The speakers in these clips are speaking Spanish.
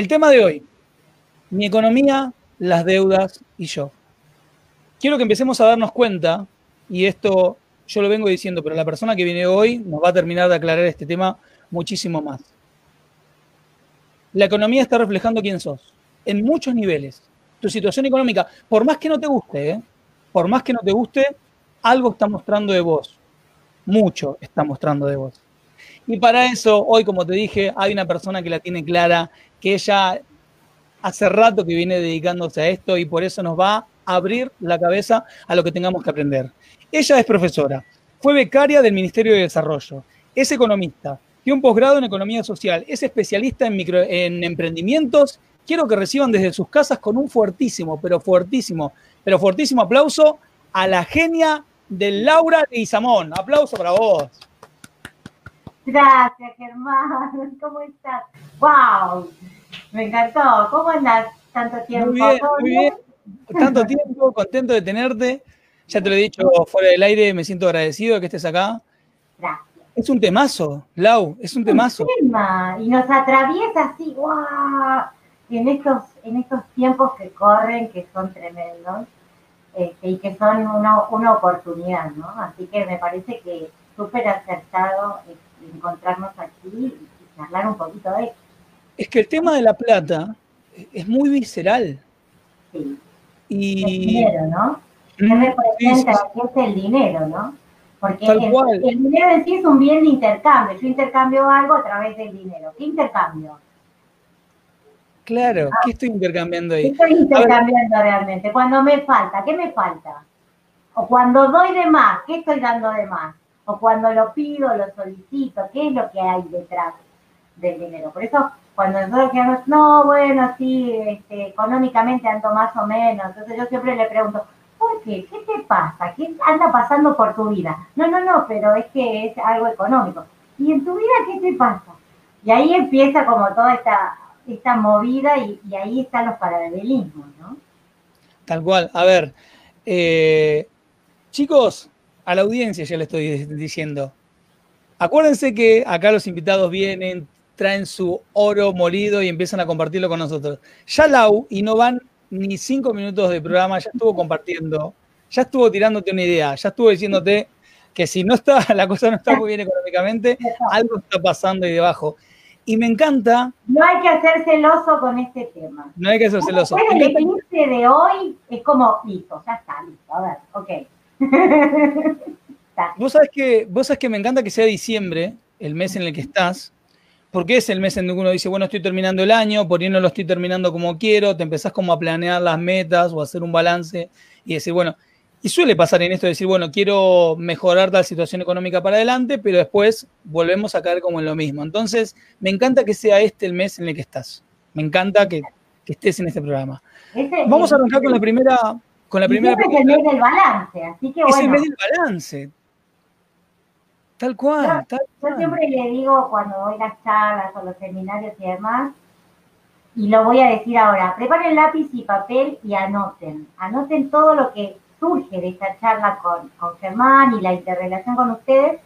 El tema de hoy, mi economía, las deudas y yo. Quiero que empecemos a darnos cuenta, y esto yo lo vengo diciendo, pero la persona que viene hoy nos va a terminar de aclarar este tema muchísimo más. La economía está reflejando quién sos, en muchos niveles. Tu situación económica, por más que no te guste, ¿eh? por más que no te guste, algo está mostrando de vos. Mucho está mostrando de vos. Y para eso, hoy, como te dije, hay una persona que la tiene clara que ella hace rato que viene dedicándose a esto y por eso nos va a abrir la cabeza a lo que tengamos que aprender. Ella es profesora, fue becaria del Ministerio de Desarrollo, es economista, tiene un posgrado en economía social, es especialista en, micro, en emprendimientos. Quiero que reciban desde sus casas con un fuertísimo, pero fuertísimo, pero fuertísimo aplauso a la genia de Laura Samón. Aplauso para vos. Gracias, Germán. ¿Cómo estás? ¡Wow! Me encantó. ¿Cómo andas tanto tiempo? Muy bien, muy bien. Tanto tiempo, contento de tenerte. Ya te lo he dicho fuera del aire, me siento agradecido de que estés acá. Gracias. Es un temazo, Lau, es un temazo. tema, y nos atraviesa así, ¡guau! En estos, en estos tiempos que corren, que son tremendos, este, y que son una, una oportunidad, ¿no? Así que me parece que súper acertado encontrarnos aquí y charlar un poquito de esto. Es que el tema de la plata es muy visceral. Sí. Y... El dinero, ¿no? ¿Qué representa sí, es el dinero, no? Porque el, el, dinero en sí es un bien de intercambio. Yo intercambio algo a través del dinero. ¿Qué intercambio? Claro, ¿qué estoy intercambiando ahí? ¿Qué estoy intercambiando realmente? Cuando me falta, ¿qué me falta? O cuando doy de más, ¿qué estoy dando de más? o cuando lo pido, lo solicito, qué es lo que hay detrás del dinero. Por eso, cuando nosotros decimos, no, bueno, sí, este, económicamente ando más o menos, entonces yo siempre le pregunto, ¿por qué? ¿Qué te pasa? ¿Qué anda pasando por tu vida? No, no, no, pero es que es algo económico. ¿Y en tu vida qué te pasa? Y ahí empieza como toda esta, esta movida y, ahí están los paralelismos, ¿no? Tal cual. A ver, eh, chicos, a la audiencia ya le estoy diciendo. Acuérdense que acá los invitados vienen, traen su oro molido y empiezan a compartirlo con nosotros. Ya Lau, y no van ni cinco minutos de programa, ya estuvo compartiendo, ya estuvo tirándote una idea, ya estuvo diciéndote que si no está, la cosa no está muy bien económicamente, algo está pasando ahí debajo. Y me encanta. No hay que hacer celoso con este tema. No hay que hacer celoso. El eclipse de hoy es como listo, ya está, listo. A ver, ok. vos sabés, que, vos sabés que me encanta que sea diciembre, el mes en el que estás, porque es el mes en el que uno dice, bueno, estoy terminando el año, por ahí no lo estoy terminando como quiero, te empezás como a planear las metas o a hacer un balance y decir, bueno, y suele pasar en esto de decir, bueno, quiero mejorar la situación económica para adelante, pero después volvemos a caer como en lo mismo. Entonces, me encanta que sea este el mes en el que estás. Me encanta que, estés en este programa. Vamos a arrancar con la primera, con la primera pregunta. Es el mes del balance, así que bueno. Es el mes del balance. Tal cual, yo, Yo siempre le digo cuando doy las charlas o los seminarios y demás, y lo voy a decir ahora, preparen lápiz y papel y anoten. Anoten todo lo que surge de esta charla con, con Germán y la interrelación con ustedes,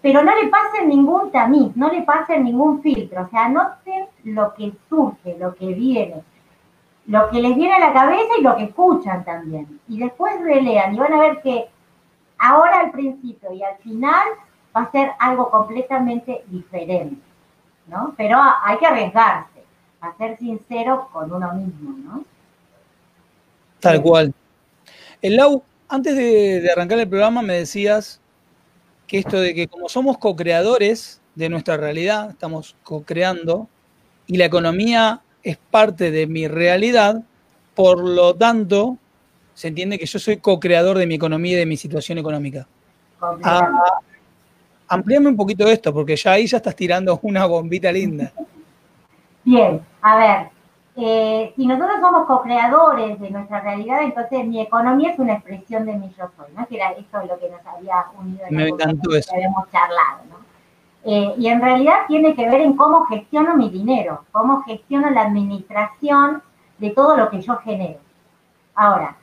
pero no le pasen ningún tamiz, no le pasen ningún filtro, o sea, anoten lo que surge, lo que viene lo que les viene a la cabeza y lo que escuchan también. Y después relean y van a ver que ahora al principio y al final va a ser algo completamente diferente, ¿no? Pero hay que arriesgarse, a ser sincero con uno mismo, ¿no? Tal cual. El Lau, antes de, de arrancar el programa me decías que esto de que como somos co-creadores de nuestra realidad, estamos co-creando, y la economía es parte de mi realidad, por lo tanto, se entiende que yo soy co-creador de mi economía y de mi situación económica. Ah, amplíame un poquito esto, porque ya ahí ya estás tirando una bombita linda. Bien, A ver, eh, si nosotros somos co-creadores de nuestra realidad, entonces mi economía es una expresión de mi yo soy, ¿no? Que era esto lo que nos había unido en Me encantó eso. que habíamos charlado, ¿no? Eh, y en realidad tiene que ver en cómo gestiono mi dinero, cómo gestiono la administración de todo lo que yo genero. Ahora,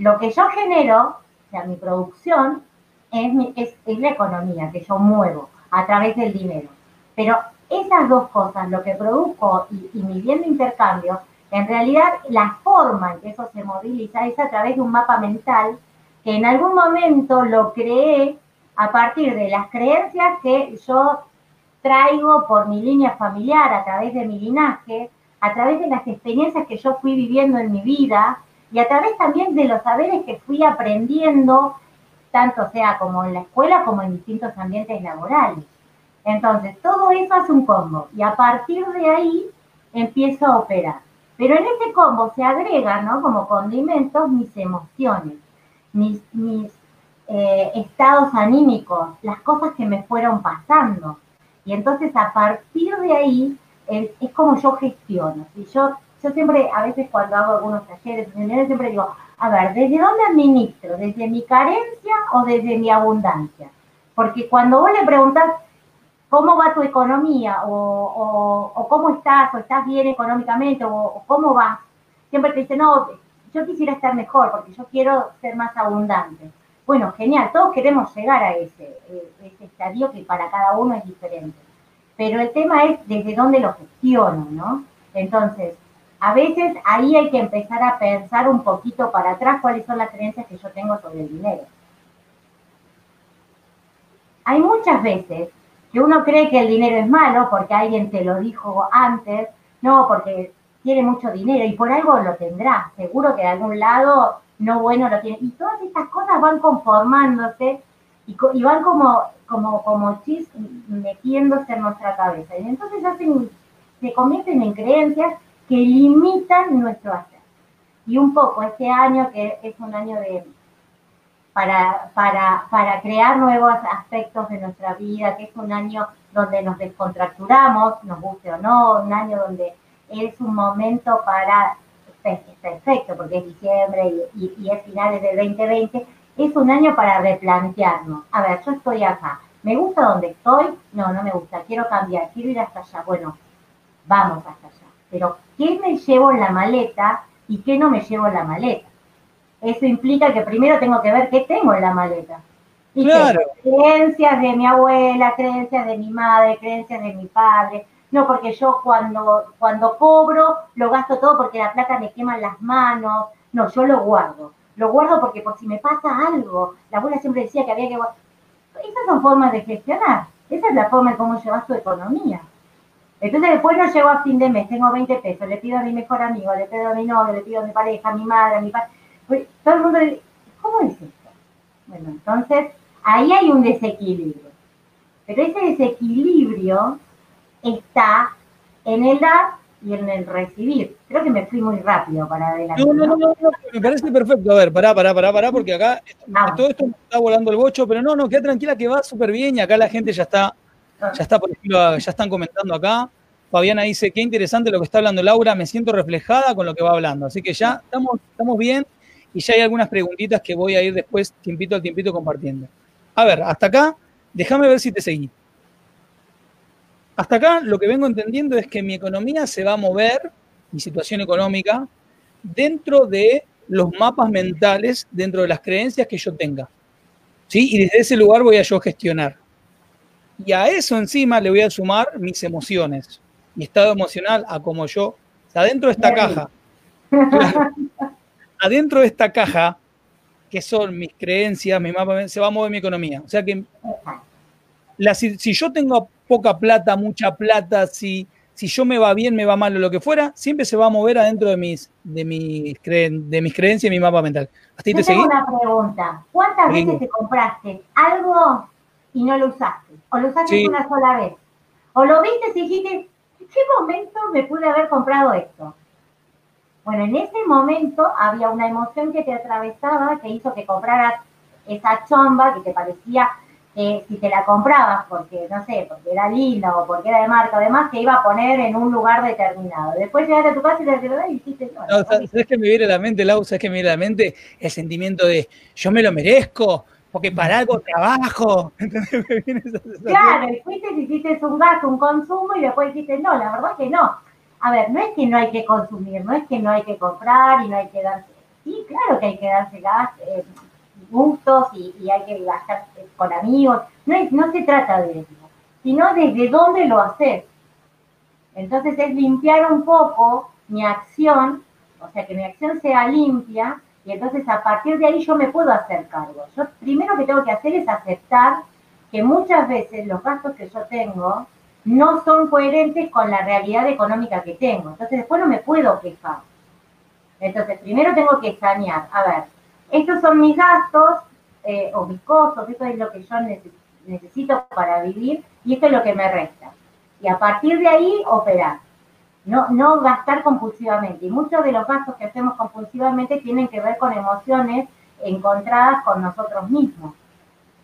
lo que yo genero, o sea, mi producción, es, la economía que yo muevo a través del dinero. Pero esas dos cosas, lo que produzco y, y mi bien de intercambio, en realidad la forma en que eso se moviliza es a través de un mapa mental que en algún momento lo creé a partir de las creencias que yo traigo por mi línea familiar, a través de mi linaje, a través de las experiencias que yo fui viviendo en mi vida y a través también de los saberes que fui aprendiendo, tanto sea como en la escuela como en distintos ambientes laborales. Entonces, todo eso hace un combo y a partir de ahí empiezo a operar. Pero en ese combo se agregan, ¿no? Como condimentos, mis emociones, mis, mis eh, estados anímicos, las cosas que me fueron pasando. Y entonces a partir de ahí es, como yo gestiono. Y yo, yo siempre, a veces cuando hago algunos talleres, siempre digo, a ver, ¿desde dónde administro? ¿Desde mi carencia o desde mi abundancia? Porque cuando vos le preguntas cómo va tu economía o, cómo estás o estás bien económicamente o, cómo vas, siempre te dicen, no, yo quisiera estar mejor porque yo quiero ser más abundante. Bueno, genial, todos queremos llegar a ese, eh, ese estadio que para cada uno es diferente. Pero el tema es desde dónde lo gestiono, ¿no? Entonces, a veces ahí hay que empezar a pensar un poquito para atrás cuáles son las creencias que yo tengo sobre el dinero. Hay muchas veces que uno cree que el dinero es malo porque alguien te lo dijo antes, no, porque tiene mucho dinero y por algo lo tendrá, seguro que de algún lado no bueno lo tiene. Y todas estas cosas van conformándose y, van como, como, como chis metiéndose en nuestra cabeza. Y entonces se convierten en creencias que limitan nuestro hacer. Y un poco este año, que es un año de para, para, para crear nuevos aspectos de nuestra vida, que es un año donde nos descontracturamos, nos guste o no, un año donde es un momento para, perfecto porque es diciembre y, y, es finales del 2020, es un año para replantearnos. A ver, yo estoy acá, ¿me gusta donde estoy? No, no me gusta, quiero cambiar, quiero ir hasta allá. Bueno, vamos hasta allá. Pero qué me llevo en la maleta y qué no me llevo en la maleta. Eso implica que primero tengo que ver qué tengo en la maleta. Y claro. creencias de mi abuela, creencias de mi madre, creencias de mi padre. No, porque yo cuando, cuando cobro lo gasto todo porque la plata me quema las manos. No, yo lo guardo. Lo guardo porque por si me pasa algo. La abuela siempre decía que había que guardar. Esas son formas de gestionar. Esa es la forma en cómo llevas tu economía. Entonces después no llego a fin de mes, tengo 20 pesos, le pido a mi mejor amigo, le pido a mi novio, le pido a mi pareja, a mi madre, a mi padre. Pues, todo el mundo le dice, ¿cómo es esto? Bueno, entonces ahí hay un desequilibrio. Pero ese desequilibrio está en el dar y en el recibir. Creo que me fui muy rápido para adelante. No, no, no, no, me parece perfecto. A ver, pará, pará, pará, pará, porque acá todo esto me está volando el bocho, pero no, no, queda tranquila que va súper bien y acá la gente ya está ya está, por ejemplo, ya están comentando acá. Fabiana dice, qué interesante lo que está hablando Laura, me siento reflejada con lo que va hablando. Así que ya estamos, estamos bien y ya hay algunas preguntitas que voy a ir después, tiempito al tiempito, compartiendo. A ver, hasta acá, déjame ver si te seguí. Hasta acá lo que vengo entendiendo es que mi economía se va a mover, mi situación económica, dentro de los mapas mentales, dentro de las creencias que yo tenga. ¿Sí? Y desde ese lugar voy a yo gestionar. Y a eso encima le voy a sumar mis emociones, mi estado emocional, a como yo, o sea, adentro de esta caja, adentro de esta caja, que son mis creencias, mi mapa, se va a mover mi economía. O sea que si, yo tengo poca plata, mucha plata, si, si yo me va bien, me va mal o lo que fuera, siempre se va a mover adentro de mis, de mis, de mis creencias y mi mapa mental. ¿Hasta te tengo una pregunta. ¿Cuántas veces te compraste algo y no lo usaste? ¿O lo usaste una sola vez? ¿O lo viste y dijiste, ¿en qué momento me pude haber comprado esto? Bueno, en ese momento había una emoción que te atravesaba que hizo que compraras esa chomba que te parecía que si te la comprabas porque, no sé, porque era linda o porque era de marca, además te iba a poner en un lugar determinado. Después llegaste a tu casa y te y dijiste, no. no ¿Sabes qué me viene a la mente, Lau? ¿Sabes qué me viene a la mente? El sentimiento de yo me lo merezco, porque para algo trabajo. claro, y fuiste hiciste un gasto, un consumo y después dijiste, no, la verdad que no. A ver, no es que no hay que consumir, no es que no hay que comprar y no hay que darse. Sí, claro que hay que darse gas, eh, gustos y, hay que gastar con amigos. No, no se trata de eso, sino desde dónde lo haces. Entonces es limpiar un poco mi acción, o sea, que mi acción sea limpia y entonces a partir de ahí yo me puedo hacer cargo. Yo primero que tengo que hacer es aceptar que muchas veces los gastos que yo tengo no son coherentes con la realidad económica que tengo. Entonces después no me puedo quejar. Entonces primero tengo que sanear. A ver, estos son mis gastos eh, o mis costos, esto es lo que yo necesito para vivir y esto es lo que me resta. Y a partir de ahí operar no, no gastar compulsivamente. Y muchos de los gastos que hacemos compulsivamente tienen que ver con emociones encontradas con nosotros mismos.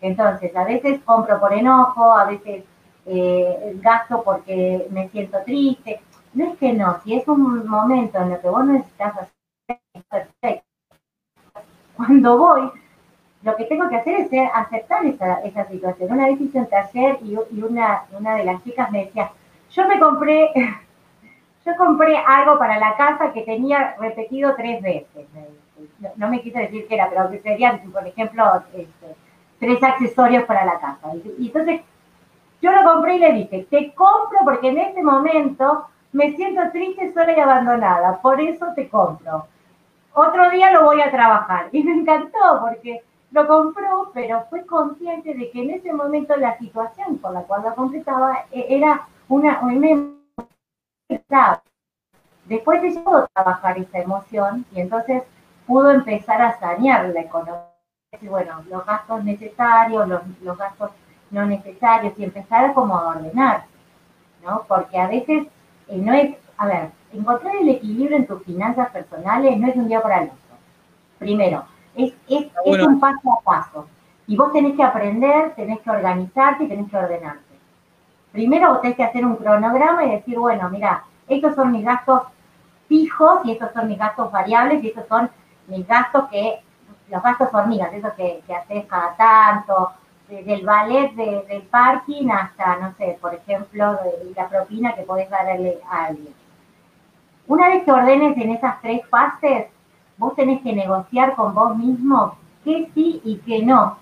Entonces, a veces compro por enojo, a veces eh, gasto porque me siento triste. No es que no, si es un momento en el que vos necesitas hacer, perfecto. Cuando voy, lo que tengo que hacer es aceptar esa, esa situación. Una vez hice un taller y, y una, una de las chicas me decía, yo me compré yo compré algo para la casa que tenía repetido tres veces. No, me quise decir que era, pero que serían, por ejemplo, este, tres accesorios para la casa. Y, entonces yo lo compré y le dije, te compro porque en este momento me siento triste, sola y abandonada, por eso te compro. Otro día lo voy a trabajar. Y me encantó porque lo compró, pero fue consciente de que en ese momento la situación por la cual lo completaba e, era una, una Después de eso, trabajar esa emoción y entonces pudo empezar a sanear la economía. Bueno, los gastos necesarios, los, gastos no necesarios y empezar como a ordenar, ¿no? Porque a veces eh, no es, a ver, encontrar el equilibrio en tus finanzas personales no es un día para el otro. Primero, es, es, es un paso a paso. Y vos tenés que aprender, tenés que organizarte y tenés que ordenarte. Primero vos tenés que hacer un cronograma y decir, bueno, mira, estos son mis gastos fijos y estos son mis gastos variables y estos son mis gastos que, los gastos hormigas, esos que, que haces cada tanto, desde el ballet del parking hasta, no sé, por ejemplo, de la propina que podés darle a alguien. Una vez que ordenes en esas tres fases, vos tenés que negociar con vos mismo qué sí y qué no.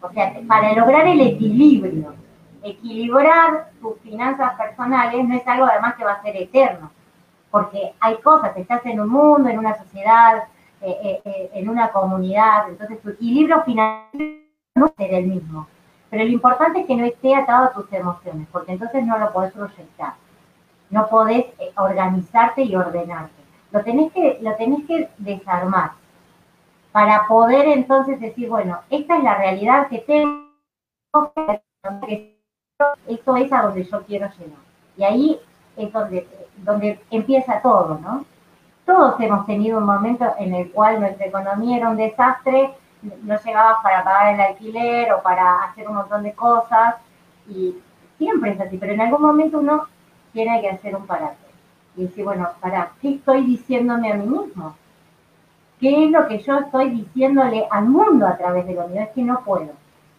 O sea, para lograr el equilibrio equilibrar tus finanzas personales no es algo además que va a ser eterno, porque hay cosas, estás en un mundo, en una sociedad, eh, eh, eh, en una comunidad, entonces tu equilibrio financiero no será el mismo. Pero lo importante es que no esté atado a tus emociones, porque entonces no lo podés proyectar, no podés organizarte y ordenarte. Lo tenés que, lo tenés que desarmar para poder entonces decir, bueno, esta es la realidad que tengo, esto es a donde yo quiero llegar. Y ahí es donde, donde empieza todo, ¿no? Todos hemos tenido un momento en el cual nuestra economía era un desastre, no llegaba para pagar el alquiler o para hacer un montón de cosas, y siempre es así, pero en algún momento uno tiene que hacer un parate. Y decir, bueno, para, ¿qué estoy diciéndome a mí mismo? ¿Qué es lo que yo estoy diciéndole al mundo a través de lo mío? Es que no puedo.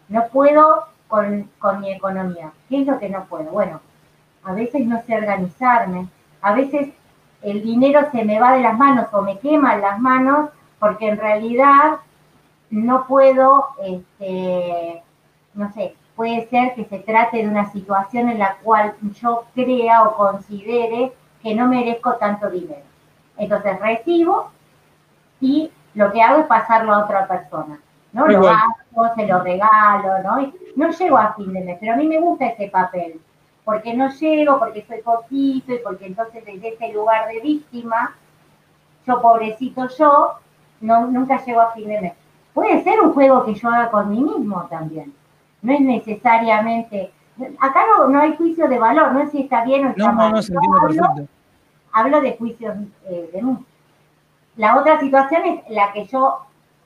No puedo con, mi economía. ¿Qué es lo que no puedo? Bueno, a veces no sé organizarme, a veces el dinero se me va de las manos o me quema las manos porque en realidad no puedo, este, no sé, puede ser que se trate de una situación en la cual yo crea o considere que no merezco tanto dinero. Entonces recibo y lo que hago es pasarlo a otra persona. ¿No? Lo gasto, se lo regalo, ¿no? no llego a fin de mes, pero a mí me gusta ese papel, porque no llego, porque soy poquito y porque entonces desde ese lugar de víctima, yo pobrecito yo, no, nunca llego a fin de mes. Puede ser un juego que yo haga con mí mismo también. No es necesariamente. Acá no, no hay juicio de valor, no sé si está bien o está mal. hablo, hablo, de juicios eh, de mí. La otra situación es la que yo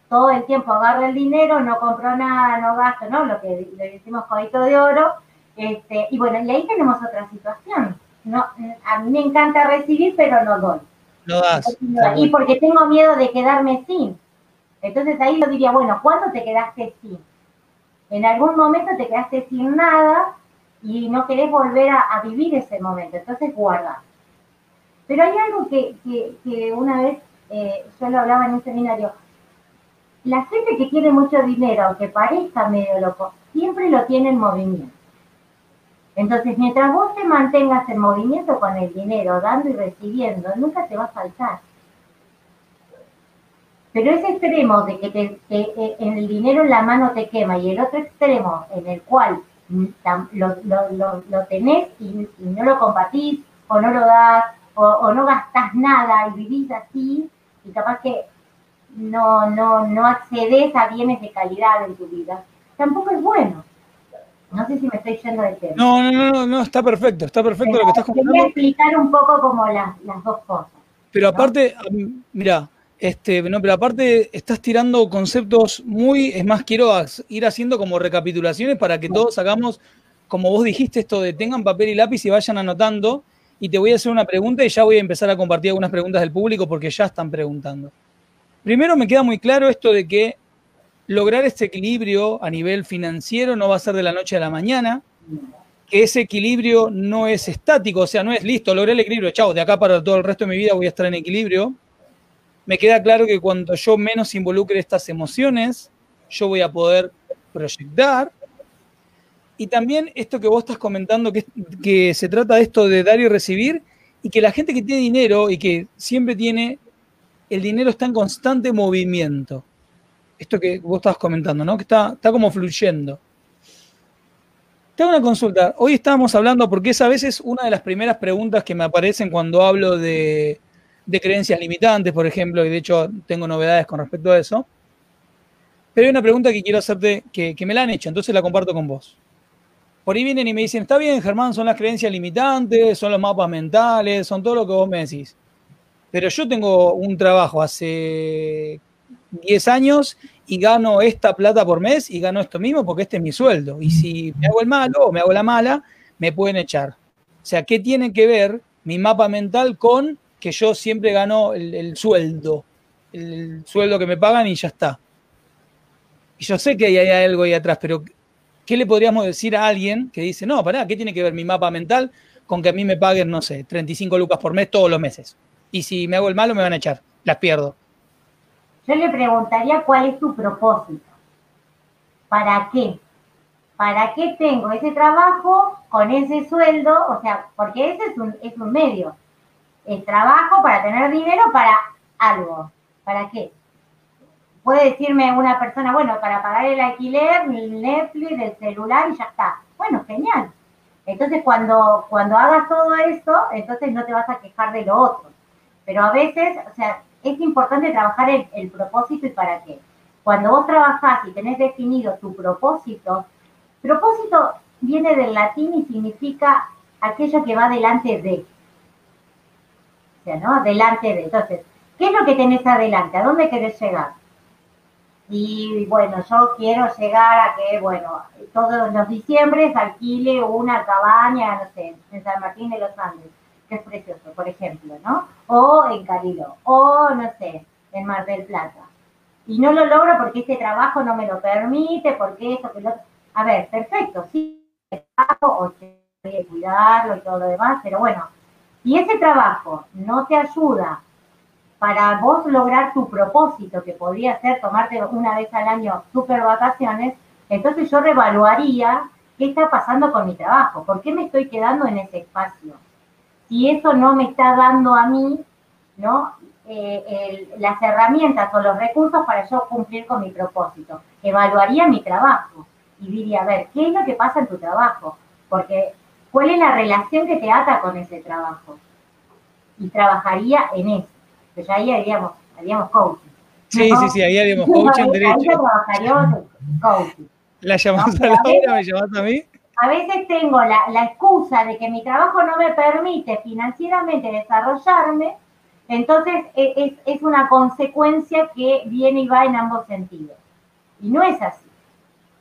todo el tiempo agarro el dinero, no compro nada, no gasto, ¿no? Lo que le decimos codito de oro. Este, y bueno, y ahí tenemos otra situación. No, a mí me encanta recibir, pero no doy. No das. Y porque tengo miedo de quedarme sin. Entonces ahí yo diría, bueno, ¿cuándo te quedaste sin? En algún momento te quedaste sin nada y no querés volver a, vivir ese momento. Entonces guarda. Pero hay algo que, que, una vez eh, yo lo hablaba en un seminario. La gente que tiene mucho dinero, aunque parezca medio loco, siempre lo tiene en movimiento. Entonces, mientras vos te mantengas en movimiento con el dinero, dando y recibiendo, nunca te va a faltar. Pero ese extremo de que te, eh, el dinero en la mano te quema y el otro extremo en el cual lo, lo, tenés y, no lo compartís o no lo das o, no gastás nada y vivís así y capaz que no, no, no accedes a bienes de calidad en tu vida, tampoco es bueno. No sé si me estoy yendo del tema. No, no, no, no, está perfecto, está perfecto lo que estás comentando. Quería explicar un poco como las, las dos cosas. Pero aparte, mira, este, no, pero aparte estás tirando conceptos muy, es más, quiero ir haciendo como recapitulaciones para que todos hagamos, como vos dijiste, esto de tengan papel y lápiz y vayan anotando. Y te voy a hacer una pregunta y ya voy a empezar a compartir algunas preguntas del público porque ya están preguntando. Primero me queda muy claro esto de que lograr este equilibrio a nivel financiero no va a ser de la noche a la mañana, que ese equilibrio no es estático, o sea, no es listo, logré el equilibrio, chao, de acá para todo el resto de mi vida voy a estar en equilibrio. Me queda claro que cuando yo menos involucre estas emociones, yo voy a poder proyectar. Y también esto que vos estás comentando, que, que se trata de esto de dar y recibir, y que la gente que tiene dinero y que siempre tiene, el dinero está en constante movimiento esto que vos estabas comentando, ¿no? Que está, está como fluyendo. Te hago una consulta. Hoy estábamos hablando, porque es a veces una de las primeras preguntas que me aparecen cuando hablo de, creencias limitantes, por ejemplo, y de hecho tengo novedades con respecto a eso. Pero hay una pregunta que quiero hacerte, que, que me la han hecho, entonces la comparto con vos. Por ahí vienen y me dicen, está bien, Germán, son las creencias limitantes, son los mapas mentales, son todo lo que vos me decís. Pero yo tengo un trabajo hace 10 años y gano esta plata por mes y gano esto mismo porque este es mi sueldo. Y si me hago el malo o me hago la mala, me pueden echar. O sea, ¿qué tiene que ver mi mapa mental con que yo siempre gano el, sueldo? El, sueldo que me pagan y ya está. Y yo sé que hay, algo ahí atrás, pero ¿qué le podríamos decir a alguien que dice, no, pará, ¿qué tiene que ver mi mapa mental con que a mí me paguen, no sé, 35 lucas por mes todos los meses? Y si me hago el malo, me van a echar, las pierdo yo le preguntaría cuál es tu propósito. ¿Para qué? ¿Para qué tengo ese trabajo con ese sueldo? O sea, porque ese es un, es un medio. El trabajo para tener dinero para algo. ¿Para qué? Puede decirme una persona, bueno, para pagar el alquiler, el Netflix, el celular y ya está. Bueno, genial. Entonces, cuando, cuando hagas todo eso, entonces no te vas a quejar de lo otro. Pero a veces, o sea, es importante trabajar el, propósito y para qué. Cuando vos trabajás y tenés definido tu propósito, propósito viene del latín y significa aquello que va delante de. O sea, ¿no? Delante de. Entonces, ¿qué es lo que tenés adelante? ¿A dónde querés llegar? Y bueno, yo quiero llegar a que, bueno, todos los diciembres alquile una cabaña, no sé, en San Martín de los Andes que es precioso, por ejemplo, ¿no? O en Cariló, o no sé, en Mar del Plata. Y no lo logro porque este trabajo no me lo permite, porque eso, que lo... A ver, perfecto, sí, trabajo, o a cuidarlo y todo lo demás, pero bueno, si ese trabajo no te ayuda para vos lograr tu propósito, que podría ser tomarte una vez al año super vacaciones, entonces yo revaluaría qué está pasando con mi trabajo, por qué me estoy quedando en ese espacio si eso no me está dando a mí, ¿no? Eh, las herramientas o los recursos para yo cumplir con mi propósito. Evaluaría mi trabajo y diría, a ver, ¿qué es lo que pasa en tu trabajo? Porque, ¿cuál es la relación que te ata con ese trabajo? Y trabajaría en eso. Pues ahí haríamos, haríamos coaching. Sí, sí, sí, ahí haríamos coaching, derecho. Ahí trabajaríamos coaching. La llamás a la hora, me llamás a mí a veces tengo la, excusa de que mi trabajo no me permite financieramente desarrollarme Entonces e, es, una consecuencia que viene y va en ambos sentidos. Y no es así.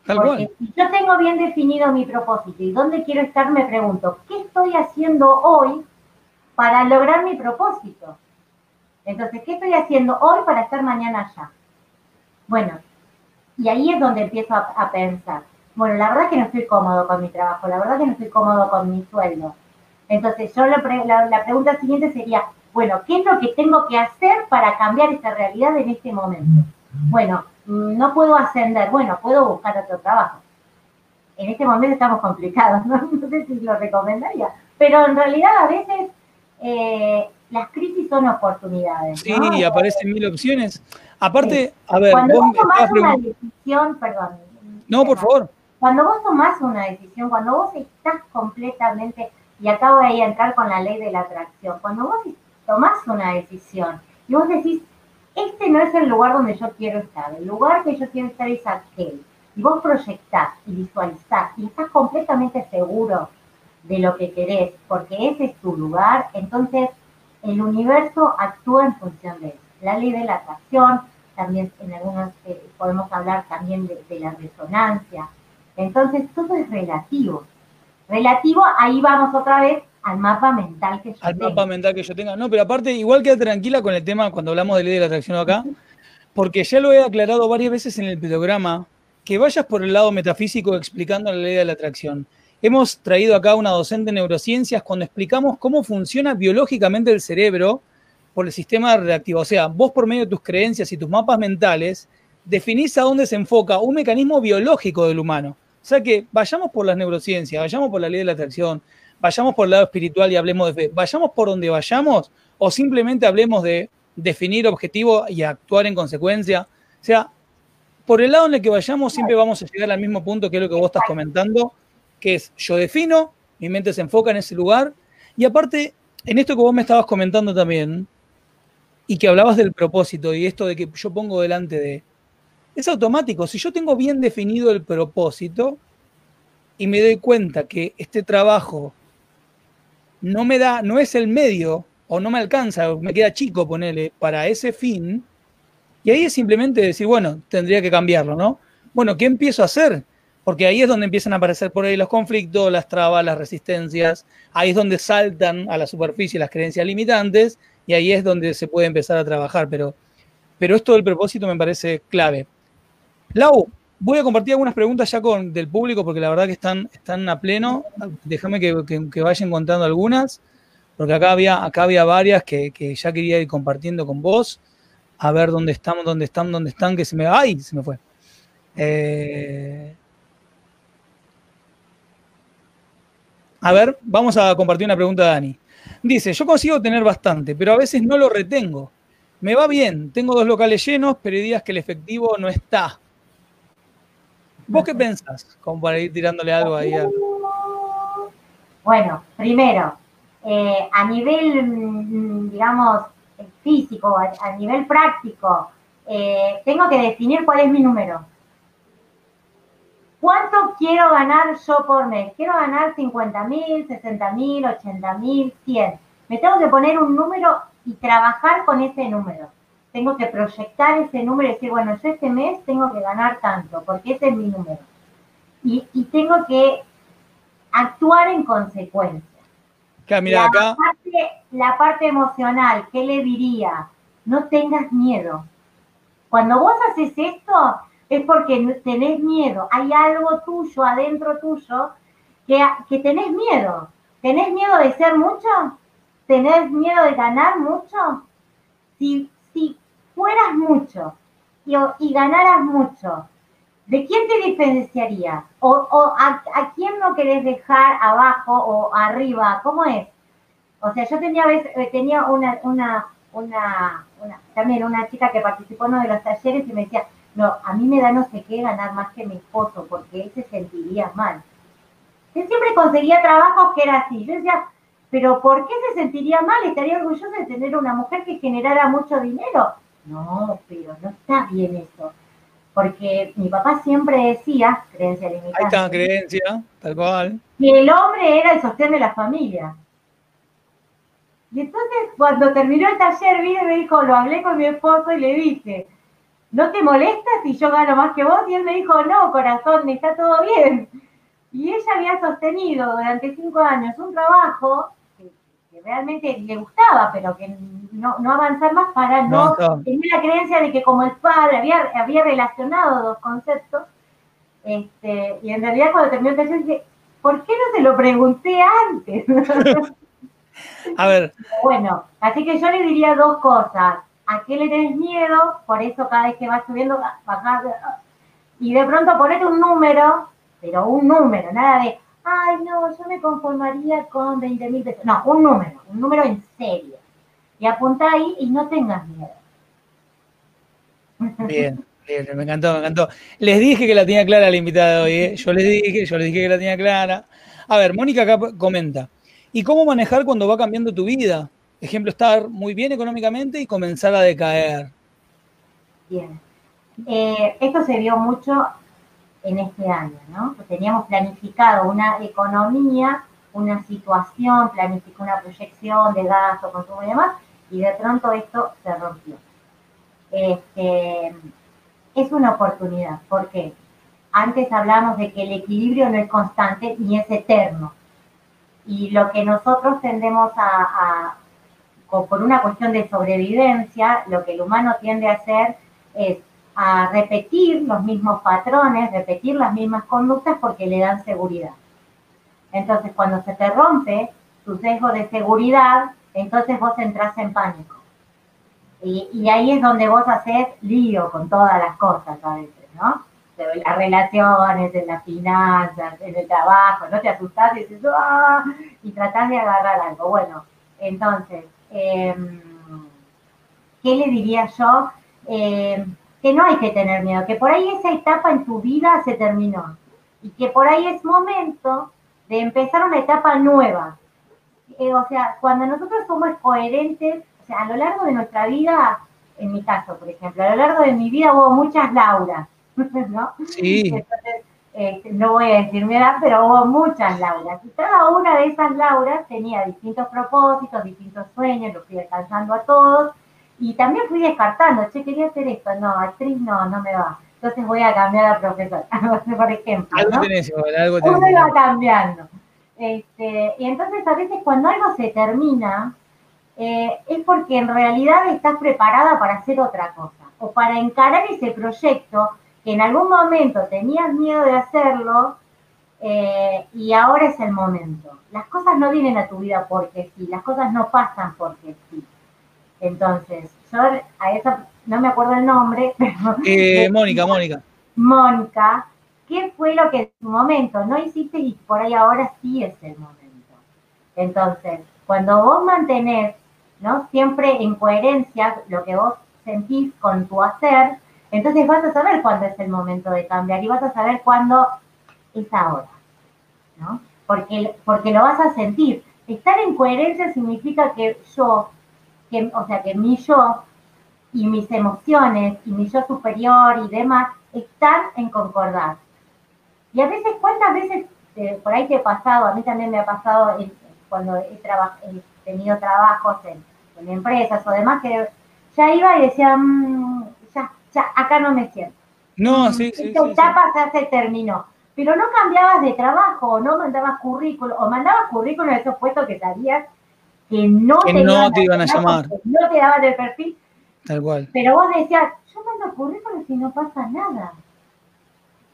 Porque si yo tengo bien definido mi propósito y dónde quiero estar, me pregunto, ¿qué estoy haciendo hoy para lograr mi propósito? Entonces, ¿qué estoy haciendo hoy para estar mañana allá? Bueno, y ahí es donde empiezo a, pensar. Bueno, la verdad es que no estoy cómodo con mi trabajo, la verdad es que no estoy cómodo con mi sueldo. Entonces, yo la, la pregunta siguiente sería, bueno, ¿qué es lo que tengo que hacer para cambiar esta realidad en este momento? Bueno, mm, no puedo ascender, bueno, puedo buscar otro trabajo. En este momento estamos complicados, no, sé si lo recomendaría, pero en realidad a veces eh, las crisis son oportunidades. Sí, y aparecen mil opciones. Aparte, a ver, cuando vos, tomás una decisión, perdón. No, por favor. Cuando vos tomás una decisión, cuando vos estás completamente, y acabo de entrar con la ley de la atracción, cuando vos tomás una decisión y vos decís, este no es el lugar donde yo quiero estar, el lugar que yo quiero estar es aquel, y vos proyectás y visualizás y estás completamente seguro de lo que querés, porque ese es tu lugar, entonces el universo actúa en función de eso. La ley de la atracción, también en algunos eh, podemos hablar también de, la resonancia. Entonces, todo es relativo. Relativo, ahí vamos otra vez al mapa mental que yo al mapa mental que yo tenga. No, pero aparte, igual queda tranquila con el tema cuando hablamos de ley de la atracción acá, porque ya lo he aclarado varias veces en el programa, que vayas por el lado metafísico explicando la ley de la atracción. Hemos traído acá una docente de neurociencias cuando explicamos cómo funciona biológicamente el cerebro por el sistema reactivo. O sea, vos por medio de tus creencias y tus mapas mentales definís a dónde se enfoca un mecanismo biológico del humano. O sea que vayamos por las neurociencias, vayamos por la ley de la atracción, vayamos por el lado espiritual y hablemos de fe, vayamos por donde vayamos o simplemente hablemos de definir objetivos y actuar en consecuencia. O sea, por el lado en el que vayamos siempre vamos a llegar al mismo punto que es lo que vos estás comentando, que es yo defino, mi mente se enfoca en ese lugar, y aparte, en esto que vos me estabas comentando también, y que hablabas del propósito y esto de que yo pongo delante de, es automático, si yo tengo bien definido el propósito y me doy cuenta que este trabajo no me da, no es el medio o no me alcanza, me queda chico ponerle para ese fin, y ahí es simplemente decir, bueno, tendría que cambiarlo, ¿no? Bueno, ¿qué empiezo a hacer? porque ahí es donde empiezan a aparecer por ahí los conflictos, las trabas, las resistencias, ahí es donde saltan a la superficie las creencias limitantes y ahí es donde se puede empezar a trabajar, pero, pero esto del propósito me parece clave. Lau, voy a compartir algunas preguntas ya con del público porque la verdad que están, están a pleno, déjame que, vayan contando algunas, porque acá había, acá había varias que, que ya quería ir compartiendo con vos, a ver dónde estamos, dónde están, dónde están, que se me... ¡Ay! Se me fue. Eh, A ver, vamos a compartir una pregunta de Dani. Dice, yo consigo tener bastante, pero a veces no lo retengo. Me va bien, tengo dos locales llenos, pero hay días que el efectivo no está. ¿Vos qué pensás? Como para ir tirándole algo ahí a... Bueno, primero, eh, a nivel, mm, digamos, físico, a, nivel práctico, eh, tengo que definir cuál es mi número. ¿Cuánto quiero ganar yo por mes? Quiero ganar 50 mil, 60 mil, 80 mil, 100. Me tengo que poner un número y trabajar con ese número. Tengo que proyectar ese número y decir, bueno, yo este mes tengo que ganar tanto, porque ese es mi número. Y, tengo que actuar en consecuencia. la, Parte, la parte emocional, ¿qué le diría? No tengas miedo. Cuando vos haces esto, es porque tenés miedo. Hay algo tuyo, adentro tuyo, que, que tenés miedo. ¿Tenés miedo de ser mucho? ¿Tenés miedo de ganar mucho? Si fueras mucho y, y ganaras mucho, ¿de quién te diferenciarías? ¿O, o a, a, quién no querés dejar abajo o arriba? ¿Cómo es? O sea, yo tenía, eh, tenía una, una, una, una, también una chica que participó en uno de los talleres y me decía, no, a mí me da no sé qué ganar más que mi esposo, porque él se sentiría mal. Él siempre conseguía trabajos que era así. Yo decía, pero ¿por qué se sentiría mal? Estaría orgulloso de tener una mujer que generara mucho dinero. No, pero no está bien eso. Porque mi papá siempre decía, creencia limitada. Ahí está, creencia, tal cual. Que el hombre era el sostén de la familia. Y entonces cuando terminó el taller, vine y me dijo, lo hablé con mi esposo y le dije, ¿no te molesta si yo gano más que vos? Y él me dijo, no, corazón, está todo bien. Y ella había sostenido durante cinco años un trabajo que, realmente le gustaba, pero que no, no avanzar más para no, tener la creencia de que como el padre había, había relacionado dos conceptos, este, y en realidad cuando terminó el taller dije, ¿por qué no se lo pregunté antes? A ver. Bueno, así que yo le diría dos cosas. ¿A qué le tenés miedo? Por eso cada vez que vas subiendo, bajando. Y de pronto ponete un número, pero un número, nada de, ay, no, yo me conformaría con 20 mil pesos. No, un número, un número en serio. Y apunta ahí y no tengas miedo. Bien. Bien, me encantó, me encantó. Les dije que la tenía clara la invitada de hoy, ¿eh? yo les dije, yo les dije que la tenía clara. A ver, Mónica acá comenta, ¿y cómo manejar cuando va cambiando tu vida? Ejemplo, estar muy bien económicamente y comenzar a decaer. Bien. Eh, esto se vio mucho en este año, ¿no? teníamos planificado una economía, una situación, planificó una proyección de gasto, consumo y demás, y de pronto esto se rompió. Este, es una oportunidad, porque antes hablamos de que el equilibrio no es constante ni es eterno. Y lo que nosotros tendemos a, por una cuestión de sobrevivencia, lo que el humano tiende a hacer es a repetir los mismos patrones, repetir las mismas conductas porque le dan seguridad. Entonces, cuando se te rompe tu sesgo de seguridad, entonces vos entras en pánico. Y, ahí es donde vos haces lío con todas las cosas a veces, ¿no? En las relaciones, en las finanzas, en el trabajo, no te asustás y dices, ¡ah! Y tratás de agarrar algo. Bueno, entonces, em, ¿qué le diría yo? Em, que no hay que tener miedo, que por ahí esa etapa en tu vida se terminó y que por ahí es momento de empezar una etapa nueva. Eh, o sea, cuando nosotros somos coherentes o sea, a lo largo de nuestra vida, en mi caso, por ejemplo, a lo largo de mi vida hubo muchas Lauras, ¿no? Sí. Este, no voy a decir mi edad, pero hubo muchas Lauras. Y cada una de esas Lauras tenía distintos propósitos, distintos sueños, los fui alcanzando a todos. Y también fui descartando, che, quería hacer esto, no, actriz no, no me va. Entonces voy a cambiar a profesor, por ejemplo. Algo tenés, algo tenés. Uno va cambiando. Este, y entonces a veces cuando algo se termina, eh, es porque en realidad estás preparada para hacer otra cosa o para encarar ese proyecto que en algún momento tenías miedo de hacerlo eh, y ahora es el momento. Las cosas no vienen a tu vida porque sí, las cosas no pasan porque sí. Entonces, yo a esa, no me acuerdo el nombre, pero... Eh, Mónica, Mónica. Mónica, ¿qué fue lo que en su momento no hiciste y por ahí ahora sí es el momento? Entonces, cuando vos mantenés ¿no? Siempre en coherencia lo que vos sentís con tu hacer, entonces vas a saber cuándo es el momento de cambiar y vas a saber cuándo es ahora, ¿no? Porque, porque lo vas a sentir. Estar en coherencia significa que yo, que, o sea, que mi yo y mis emociones y mi yo superior y demás están en concordar. Y a veces, ¿cuántas veces eh, por ahí te ha pasado? A mí también me ha pasado cuando he, he tenido trabajos en, en empresas o demás, que ya iba y decía, mm, ya, ya, acá no me siento. No, sí, sí. Esta etapa ya se terminó. Pero no cambiabas de trabajo, o no mandabas currículum, o mandabas currículum de esos puestos que sabías que no, te, no te iban a llamar. No te daban el perfil. Tal cual. Pero vos decías, yo mando currículum y no pasa nada.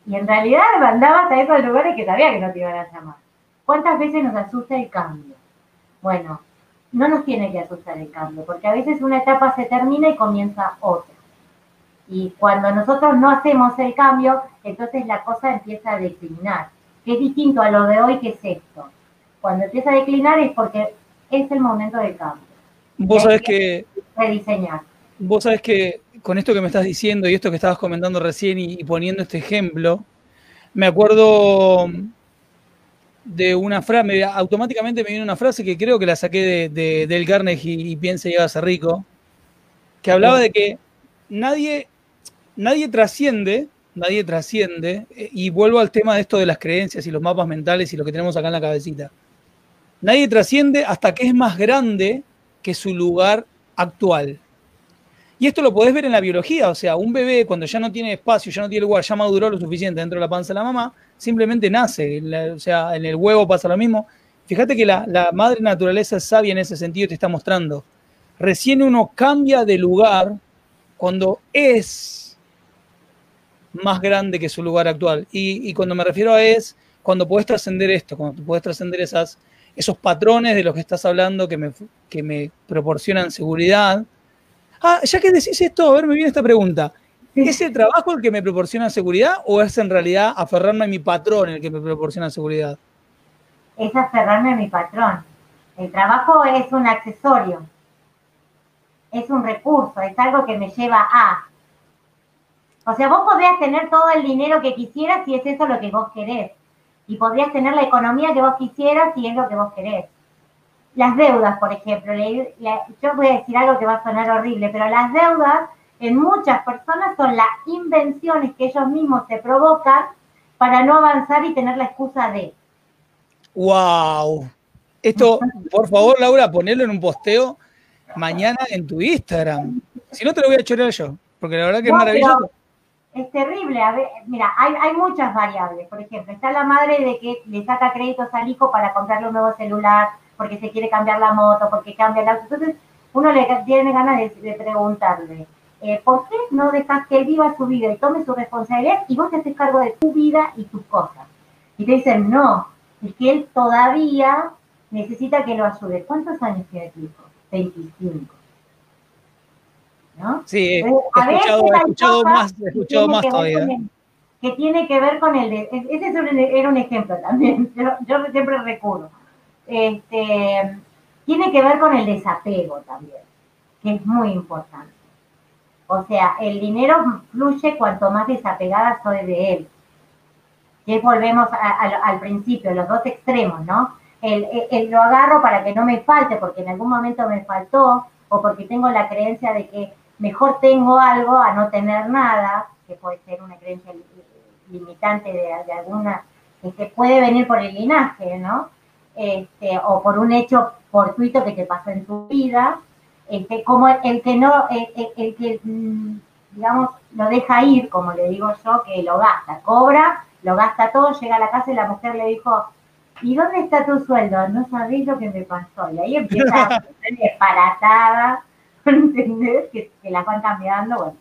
Y en realidad mandabas a esos lugares que sabías que no te iban a llamar. ¿Cuántas veces nos asusta el cambio? Bueno, no nos tiene que asustar el cambio, porque a veces una etapa se termina y comienza otra. Y cuando nosotros no hacemos el cambio, entonces la cosa empieza a declinar, que es distinto a lo de hoy que es esto. Cuando empieza a declinar es porque es el momento del cambio. Vos sabés que... Rediseñar. Vos sabés que con esto que me estás diciendo y esto que estabas comentando recién y, y poniendo este ejemplo, me acuerdo de una frase, automáticamente me viene una frase que creo que la saqué de, del Carnegie y, piensa y a ser rico, que hablaba de que nadie, nadie trasciende, nadie trasciende, eh, y vuelvo al tema de esto de las creencias y los mapas mentales y lo que tenemos acá en la cabecita. Nadie trasciende hasta que es más grande que su lugar actual. Y esto lo podés ver en la biología, o sea, un bebé cuando ya no tiene espacio, ya no tiene lugar, ya maduró lo suficiente dentro de la panza de la mamá, simplemente nace. o sea, en el huevo pasa lo mismo. Fíjate que la, madre naturaleza es sabia en ese sentido y te está mostrando. Recién uno cambia de lugar cuando es más grande que su lugar actual. Y, cuando me refiero a es, cuando puedes trascender esto, cuando puedes trascender esas, esos patrones de los que estás hablando que me, que me proporcionan seguridad. Ah, ya que decís esto, a ver, me viene esta pregunta. ¿Es el trabajo el que me proporciona seguridad o es en realidad aferrarme a mi patrón el que me proporciona seguridad? Es aferrarme a mi patrón. El trabajo es un accesorio es un recurso, es algo que me lleva a. O sea, vos podrías tener todo el dinero que quisieras si es eso lo que vos querés. Y podrías tener la economía que vos quisieras si es lo que vos querés. Las deudas, por ejemplo. yo voy a decir algo que va a sonar horrible, pero las deudas en muchas personas son las invenciones que ellos mismos se provocan para no avanzar y tener la excusa de. ¡Wow! Esto, por favor, Laura, ponerlo en un posteo mañana en tu Instagram. Si no, te lo voy a chorar yo, porque la verdad que es maravilloso. Es terrible. A ver, mira, hay, hay, muchas variables. Por ejemplo, está la madre de que le saca créditos al hijo para comprarle un nuevo celular, porque se quiere cambiar la moto, porque cambia el auto. Entonces, uno le tiene ganas de, preguntarle, eh, ¿por qué no dejas que él viva su vida y tome su responsabilidad y vos te haces cargo de tu vida y tus cosas? Y te dicen, no, es que él todavía necesita que lo ayude. ¿Cuántos años tiene tu hijo? 25. ¿No? Sí, he escuchado, más, he escuchado más todavía. que tiene que ver con el... De, ese era un ejemplo también, yo, yo siempre recurro. Este, tiene que ver con el desapego también, que es muy importante. O sea, el dinero fluye cuanto más desapegada soy de él. Que volvemos al principio, los dos extremos, ¿no? el, lo agarro para que no me falte, porque en algún momento me faltó, o porque tengo la creencia de que mejor tengo algo a no tener nada, que puede ser una creencia limitante de, alguna, que puede venir por el linaje, ¿no? Este, o por un hecho fortuito que te pasó en tu vida, este, como el, que no, el, que, mm, digamos, lo deja ir, como le digo yo, que lo gasta, cobra, lo gasta todo, llega a la casa y la mujer le dijo, ¿y dónde está tu sueldo? No sabéis lo que me pasó. Y ahí empieza a ser disparatada, ¿entendés? Que, que las van cambiando. Bueno,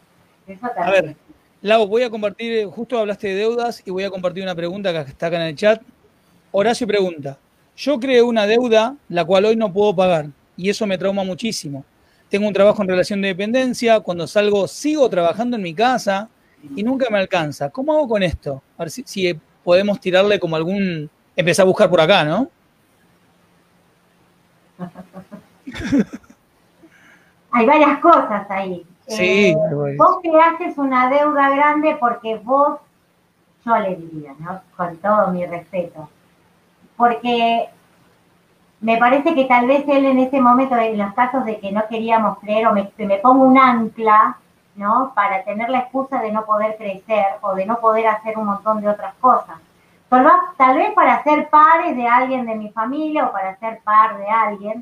eso también. A ver, Lau, voy a compartir, justo hablaste de deudas y voy a compartir una pregunta que está acá en el chat. Horacio pregunta, yo creé una deuda la cual hoy no puedo pagar y eso me trauma muchísimo. Tengo un trabajo en relación de dependencia, cuando salgo sigo trabajando en mi casa y nunca me alcanza. ¿Cómo hago con esto? A ver si podemos tirarle como algún, empecé a buscar por acá, ¿no? Hay varias cosas ahí. Sí, eh, vos haces una deuda grande porque vos, yo le diría, ¿no? Con todo mi respeto. Porque me parece que tal vez él en ese momento, en los casos de que no queríamos creer, o me, me pongo un ancla, ¿no? Para tener la excusa de no poder crecer o de no poder hacer un montón de otras cosas. Tal vez para ser pares de alguien de mi familia o para ser par de alguien,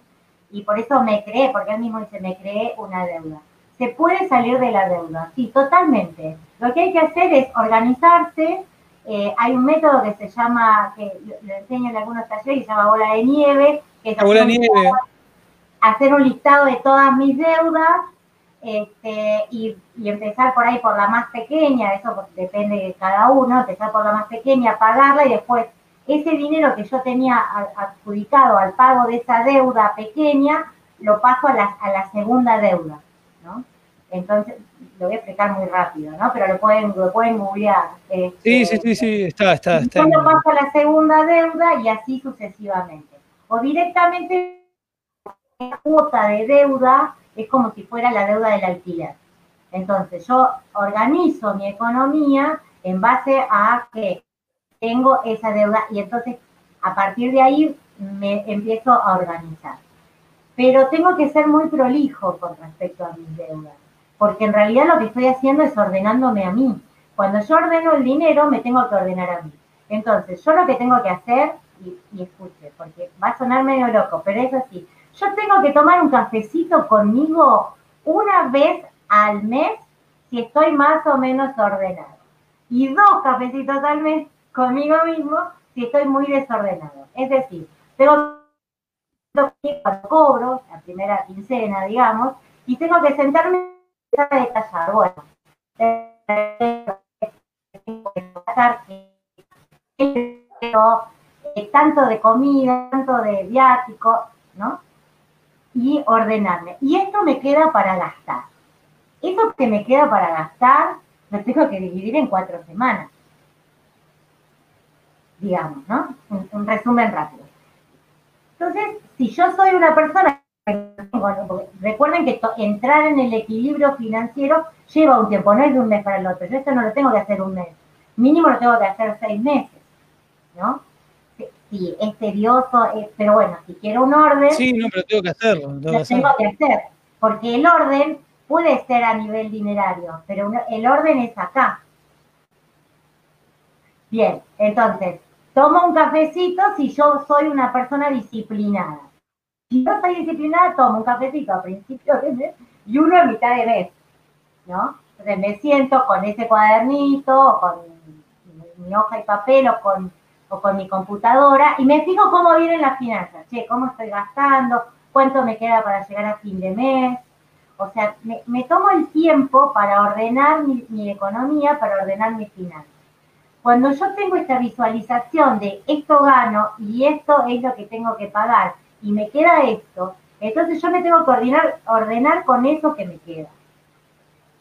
y por eso me creé, porque él mismo dice, me creé una deuda. Se puede salir de la deuda, sí, totalmente. Lo que hay que hacer es organizarse. Eh, hay un método que se llama, que lo, enseño en algunos talleres, se llama bola de nieve, que es hacer un listado de todas mis deudas este, y, empezar por ahí por la más pequeña, eso depende de cada uno, empezar por la más pequeña, pagarla y después ese dinero que yo tenía adjudicado al pago de esa deuda pequeña, lo paso a la, a la segunda deuda, ¿no? Entonces, lo voy a explicar muy rápido, ¿no? Pero lo pueden, lo pueden googlear. Este, sí, sí, sí, sí, está, está, está. Yo lo paso a la segunda deuda y así sucesivamente. O directamente la cuota de deuda es como si fuera la deuda del alquiler. Entonces yo organizo mi economía en base a que tengo esa deuda y entonces a partir de ahí me empiezo a organizar. Pero tengo que ser muy prolijo con respecto a mis deudas, porque en realidad lo que estoy haciendo es ordenándome a mí. Cuando yo ordeno el dinero, me tengo que ordenar a mí. Entonces, yo lo que tengo que hacer, y, escuche, porque va a sonar medio loco, pero es así, yo tengo que tomar un cafecito conmigo una vez al mes si estoy más o menos ordenado. Y dos cafecitos al mes conmigo mismo si estoy muy desordenado. Es decir, tengo que cobro, la primera quincena, digamos, y tengo que sentarme a detallar. Bueno, tanto de comida, tanto de viático, ¿no? Y ordenarme. Y esto me queda para gastar. Eso que me queda para gastar lo tengo que dividir en cuatro semanas. Digamos, ¿no? Un, resumen rápido. Entonces, si yo soy una persona recuerden que entrar en el equilibrio financiero lleva un tiempo, no es de un mes para el otro. Yo esto no lo tengo que hacer un mes. Mínimo lo tengo que hacer seis meses, ¿no? Sí, es tedioso, eh, pero bueno, si quiero un orden... Sí, no, pero tengo que hacerlo. Tengo, tengo que hacer, porque el orden puede ser a nivel dinerario, pero el orden es acá. Bien, entonces, tomo un cafecito si yo soy una persona disciplinada. Si no soy disciplinada, tomo un cafecito a principio de mes y uno a mitad de mes, ¿no? Entonces me siento con ese cuadernito, o con mi hoja y papel, o con, o con mi computadora, y me fijo cómo vienen las finanzas. Che, cómo estoy gastando, cuánto me queda para llegar a fin de mes, o sea, me, tomo el tiempo para ordenar mi, economía, para ordenar mis finanzas. Cuando yo tengo esta visualización de esto gano y esto es lo que tengo que pagar y me queda esto, entonces yo me tengo que ordenar, ordenar con eso que me queda.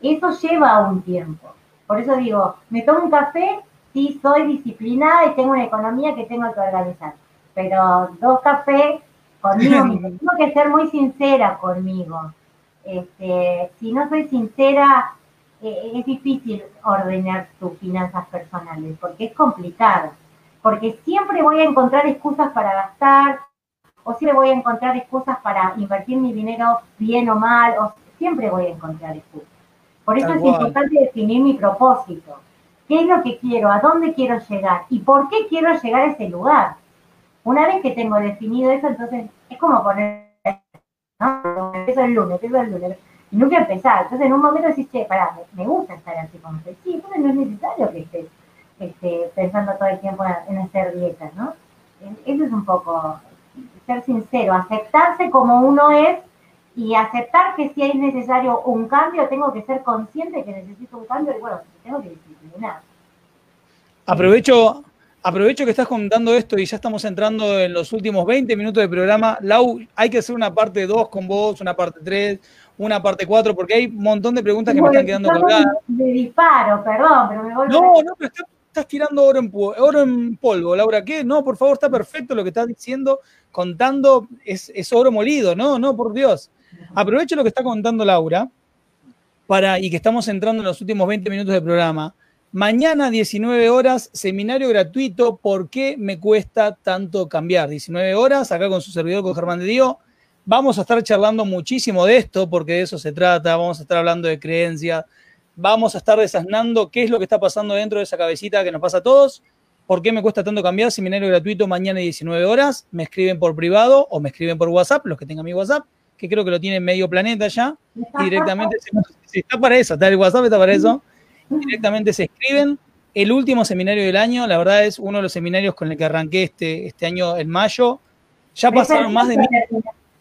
Eso lleva un tiempo. Por eso digo, me tomo un café si soy disciplinada y tengo una economía que tengo que organizar. Pero dos cafés conmigo Tengo que ser muy sincera conmigo. Este, si no soy sincera, eh, es difícil ordenar tus finanzas personales porque es complicado. Porque siempre voy a encontrar excusas para gastar o siempre voy a encontrar excusas para invertir mi dinero bien o mal, o siempre voy a encontrar excusas. Por eso es importante definir mi propósito. ¿Qué es lo que quiero? ¿A dónde quiero llegar? ¿Y por qué quiero llegar a ese lugar? Una vez que tengo definido eso, entonces es como poner ¿no? Empiezo el lunes, empiezo el lunes. Nunca empezar. Entonces en un momento decís, che, pará, me, gusta estar así como que sí, entonces no es necesario que estés este, pensando todo el tiempo en, hacer dietas, ¿no? Eso es un poco ser sincero, aceptarse como uno es y aceptar que si es necesario un cambio, tengo que ser consciente que necesito un cambio y bueno, tengo que disciplinar. Aprovecho, Aprovecho que estás contando esto y ya estamos entrando en los últimos 20 minutos de programa. Lau, hay que hacer una parte 2 con vos, una parte 3, una parte 4, porque hay un montón de preguntas que me están quedando colgadas. De disparo, perdón, pero me voy No, no, pero estás, tirando oro en, oro en polvo, Laura. ¿Qué? No, por favor, está perfecto lo que estás diciendo, contando, es, es oro molido, no, no, por Dios. Aprovecho lo que está contando Laura para, y que estamos entrando en los últimos 20 minutos del programa Mañana, 19 horas, seminario gratuito. ¿Por qué me cuesta tanto cambiar? 19 horas, acá con su servidor, con Germán de Dios. Vamos a estar charlando muchísimo de esto, porque de eso se trata. Vamos a estar hablando de creencias. Vamos a estar desasnando qué es lo que está pasando dentro de esa cabecita que nos pasa a todos. ¿Por qué me cuesta tanto cambiar? Seminario gratuito mañana 19 horas. Me escriben por privado o me escriben por WhatsApp, los que tengan mi WhatsApp, que creo que lo tiene medio planeta ya. Directamente, si está para eso, está el WhatsApp, está para eso directamente se escriben. El último seminario del año, la verdad es uno de los seminarios con el que arranqué este, este año en mayo. Ya pasaron más de...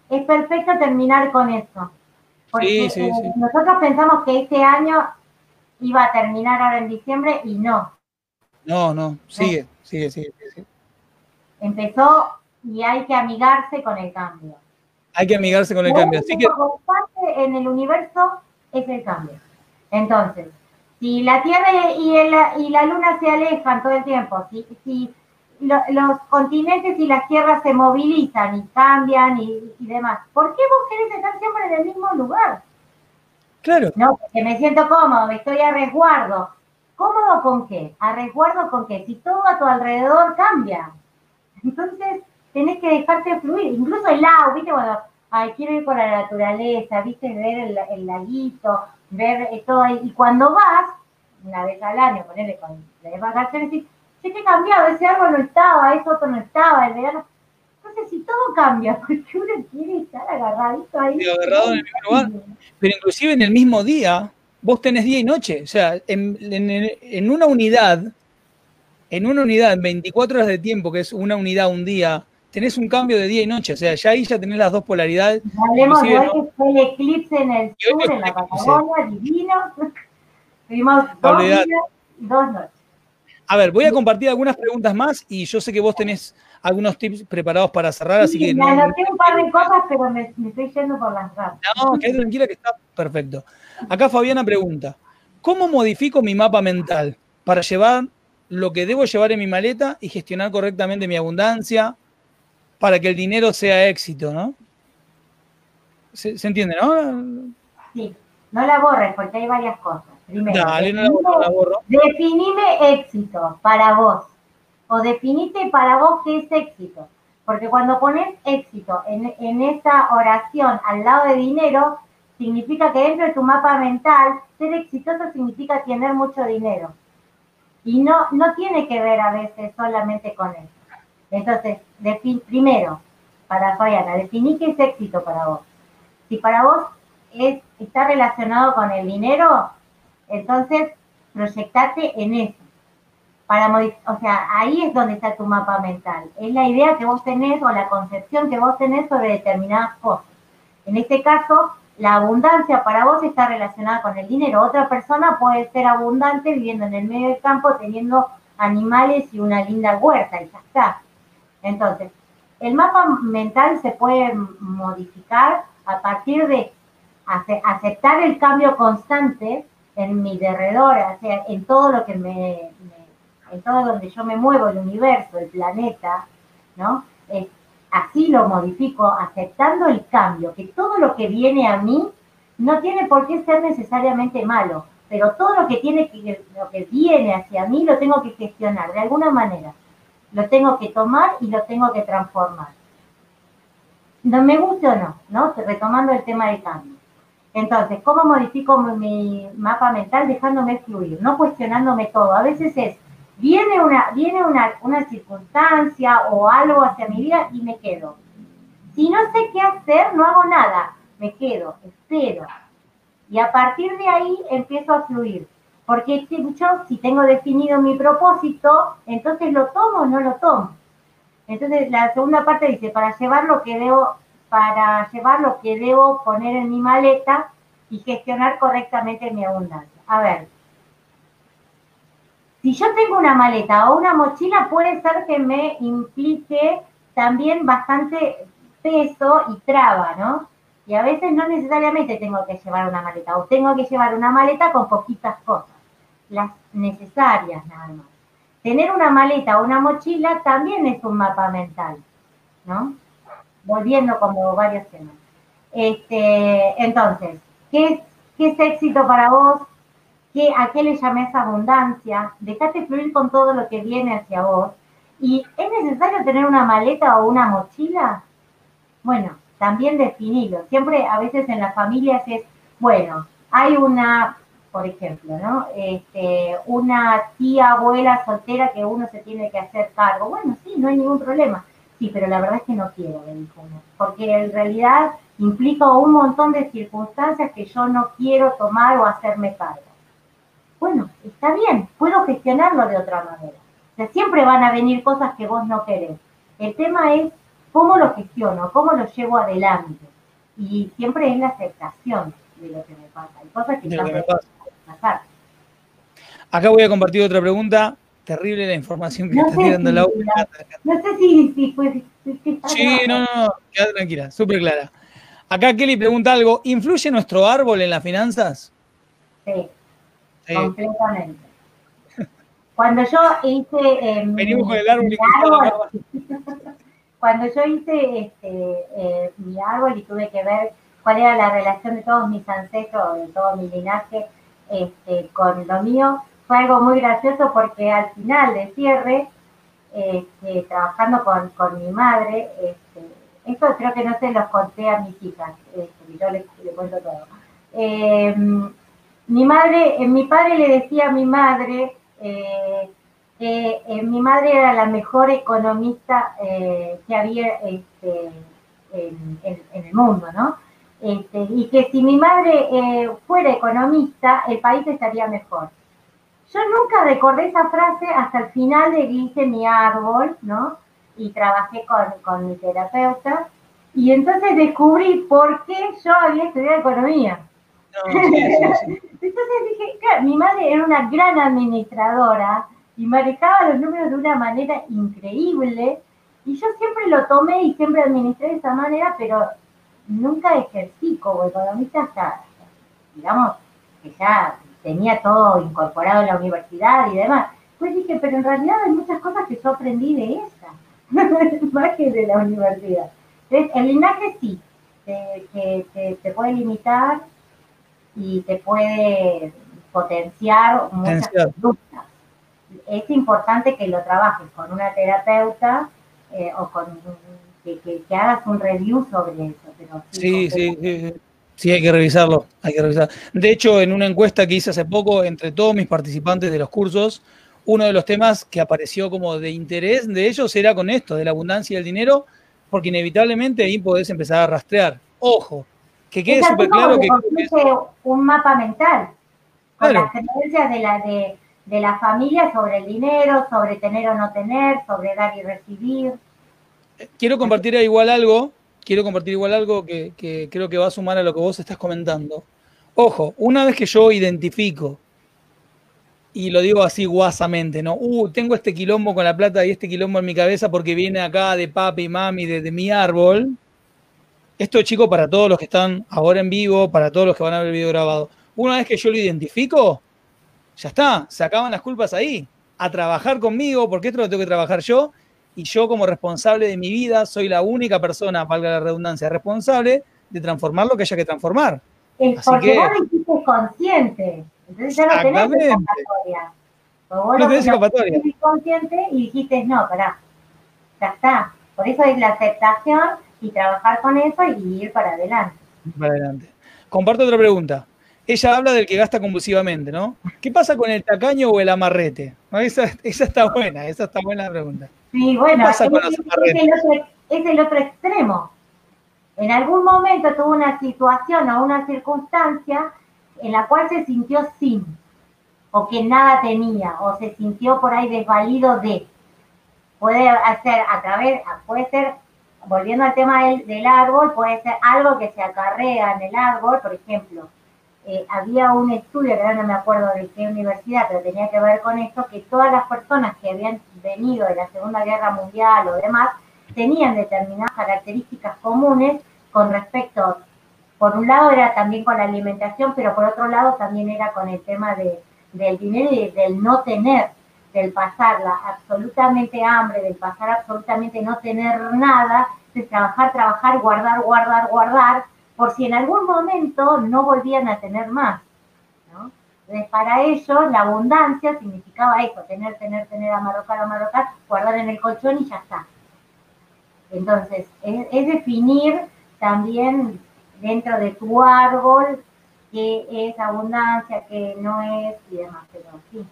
Es perfecto terminar con eso. Porque sí, sí, sí. nosotros pensamos que este año iba a terminar ahora en diciembre y no. No, no, sigue, sigue, sigue, sigue. Empezó y hay que amigarse con el cambio. Hay que amigarse con el cambio. Así que... en el universo es el cambio. Entonces, si la Tierra y, el, y la Luna se alejan todo el tiempo, si, si los continentes y las tierras se movilizan y cambian y, demás, ¿por qué vos querés estar siempre en el mismo lugar? Claro. No, porque me siento cómodo, me estoy a resguardo. ¿Cómodo con qué? ¿A resguardo con qué? Si todo a tu alrededor cambia. Entonces, tenés que dejarte fluir. Incluso el lago, ¿viste? Bueno, ay, quiero ir por la naturaleza, ¿viste? Ver el, el laguito, ver todo ahí. Y cuando vas, una vez al año, ponerle con las vacaciones, y che, qué cambiado, ese árbol no estaba, ese otro no estaba, el verano. Entonces si todo cambia, porque uno quiere estar agarradito ahí. agarrado en el mismo. Pero inclusive en el mismo día, vos tenés día y noche. O sea, en, en una unidad, en una unidad, en 24 horas de tiempo, que es una unidad, un día, tenés un cambio de día y noche. O sea, ya ahí ya tenés las dos polaridades. Hablemos de hoy que fue el eclipse en el sur, en la Patagonia, divino. Tuvimos dos días y dos noches. A ver, voy a compartir algunas preguntas más y yo sé que vos tenés algunos tips preparados para cerrar, así que... Me no, anoté un par de cosas, pero me, estoy yendo por las ramas. No, quédate tranquila que está perfecto. Acá Fabiana pregunta, ¿cómo modifico mi mapa mental para llevar lo que debo llevar en mi maleta y gestionar correctamente mi abundancia para que el dinero sea éxito, ¿no? ¿Se, entiende, no? Sí, no la borres porque hay varias cosas. Primero, Dale, no la borro, no la borro. Definime éxito para vos o definite para vos qué es éxito. Porque cuando pones éxito en, en esa oración al lado de dinero, significa que dentro de tu mapa mental, ser exitoso significa tener mucho dinero. Y no, no tiene que ver a veces solamente con eso. Entonces, primero, para Fabiana, definí qué es éxito para vos. Si para vos es, está relacionado con el dinero, entonces proyectate en eso o sea, ahí es donde está tu mapa mental. Es la idea que vos tenés o la concepción que vos tenés sobre determinadas cosas. En este caso, la abundancia para vos está relacionada con el dinero. Otra persona puede ser abundante viviendo en el medio del campo, teniendo animales y una linda huerta, y ya está. Entonces, el mapa mental se puede modificar a partir de aceptar el cambio constante en mi derredor, en todo lo que me en todo donde yo me muevo, el universo, el planeta, ¿no? así lo modifico, aceptando el cambio, que todo lo que viene a mí no tiene por qué ser necesariamente malo, pero todo lo que tiene que, lo que viene hacia mí lo tengo que gestionar de alguna manera. Lo tengo que tomar y lo tengo que transformar. No me gusta o no, ¿no? Retomando el tema del cambio. Entonces, ¿cómo modifico mi mapa mental dejándome fluir, no cuestionándome todo? A veces es, viene una, viene una, una circunstancia o algo hacia mi vida y me quedo. Si no sé qué hacer, no hago nada, me quedo, espero. Y a partir de ahí empiezo a fluir. Porque yo, si tengo definido mi propósito, entonces lo tomo o no lo tomo. Entonces la segunda parte dice, para llevar lo que debo, para llevar lo que debo poner en mi maleta y gestionar correctamente mi abundancia. A ver, si yo tengo una maleta o una mochila, puede ser que me implique también bastante peso y traba, ¿no? Y a veces no necesariamente tengo que llevar una maleta, o tengo que llevar una maleta con poquitas cosas, las necesarias nada más. Tener una maleta o una mochila también es un mapa mental, ¿no? Volviendo como varios temas. Este, entonces, ¿qué ¿qué es éxito para vos? a qué le llames abundancia, dejate fluir con todo lo que viene hacia vos. ¿Y es necesario tener una maleta o una mochila? Bueno, también definilo. Siempre, a veces en las familias es, bueno, hay una, por ejemplo, ¿no? Este, una tía, abuela soltera que uno se tiene que hacer cargo. Bueno, sí, no hay ningún problema. Sí, pero la verdad es que no quiero, porque en realidad implica un montón de circunstancias que yo no quiero tomar o hacerme cargo bueno, está bien, puedo gestionarlo de otra manera. O sea, siempre van a venir cosas que vos no querés. El tema es cómo lo gestiono, cómo lo llevo adelante. Y siempre es la aceptación de lo que me pasa. Hay cosas que me pasar. Acá voy a compartir otra pregunta. Terrible la información que está tirando la No sé si, si fue... sí, no, no, no, queda tranquila, súper clara. Acá Kelly pregunta algo. ¿Influye nuestro árbol en las finanzas? Sí. Completamente. Cuando yo hice eh, Venimos con el árbol, cuando yo hice este, eh, mi árbol y tuve que ver cuál era la relación de todos mis ancestros, de todo mi linaje este, con lo mío, fue algo muy gracioso porque al final de cierre, este, trabajando con, mi madre, este, esto creo que no se los conté a mis hijas, este, yo les, les cuento todo. Eh, mi madre, eh, mi padre le decía a mi madre, eh, eh, eh, mi madre era la mejor economista eh, que había este, en, el mundo, ¿no? Este, y que si mi madre fuera economista, el país estaría mejor. Yo nunca recordé esa frase hasta el final de hice mi árbol, ¿no? Y trabajé con, con mi terapeuta. Y entonces descubrí por qué yo había estudiado economía. Entonces dije, claro, mi madre era una gran administradora y manejaba los números de una manera increíble. Y yo siempre lo tomé y siempre administré de esa manera, pero nunca ejercí como economista hasta, digamos, que ya tenía todo incorporado en la universidad y demás. Pues dije, pero en realidad hay muchas cosas que yo aprendí de esa, más que de la universidad. Entonces, el linaje sí, que te, puede limitar y te puede potenciar muchas conductas. Es importante que lo trabajes con una terapeuta eh, o con que, que, hagas un review sobre eso. Pero sí, sí, sí, sí. hay que revisarlo, hay que revisar. De hecho, en una encuesta que hice hace poco entre todos mis participantes de los cursos, uno de los temas que apareció como de interés de ellos era con esto, de la abundancia del dinero, porque inevitablemente ahí podés empezar a rastrear. Ojo, que quede súper claro que... Un mapa mental, con las creencias de la, de, la familia sobre el dinero, sobre tener o no tener, sobre dar y recibir. Quiero compartir igual algo, quiero compartir igual algo que, creo que va a sumar a lo que vos estás comentando. Ojo, una vez que yo identifico y lo digo así guasamente, ¿no? Uh, tengo este quilombo con la plata y este quilombo en mi cabeza porque viene acá de papi y mami, de, de mi árbol. Esto, chicos, para todos los que están ahora en vivo, para todos los que van a ver el video grabado. Una vez que yo lo identifico, ya está, se acaban las culpas ahí. A trabajar conmigo, porque esto lo tengo que trabajar yo. Y yo, como responsable de mi vida, soy la única persona, valga la redundancia, responsable de transformar lo que haya que transformar. Es porque que, vos lo consciente. Entonces ya no tenés escapatoria. Vos no tenés escapatoria. consciente y dijiste, no, pará, ya está. Por eso es la aceptación y trabajar con eso y ir para adelante. Para adelante. Comparto otra pregunta. Ella habla del que gasta compulsivamente, ¿no? ¿Qué pasa con el tacaño o el amarrete? Esa, está buena, esa está buena la pregunta. Sí, bueno, es, es, el otro, extremo. En algún momento tuvo una situación o una circunstancia en la cual se sintió sin, o que nada tenía, o se sintió por ahí desvalido de. Puede hacer a través, puede ser volviendo al tema del, árbol, puede ser algo que se acarrea en el árbol, por ejemplo, eh, había un estudio, que ahora no me acuerdo de qué universidad, pero tenía que ver con esto, que todas las personas que habían venido de la Segunda Guerra Mundial o demás, tenían determinadas características comunes con respecto, por un lado era también con la alimentación, pero por otro lado también era con el tema de, del dinero y del no tener del pasarla absolutamente hambre, del pasar absolutamente no tener nada, de trabajar, trabajar, guardar, guardar, guardar, por si en algún momento no volvían a tener más. ¿no? Entonces, para ellos la abundancia significaba eso, tener, tener, tener, amarrocar, amarrocar, guardar en el colchón y ya está. Entonces, es, es definir también dentro de tu árbol qué es abundancia, qué no es y demás, pero sí.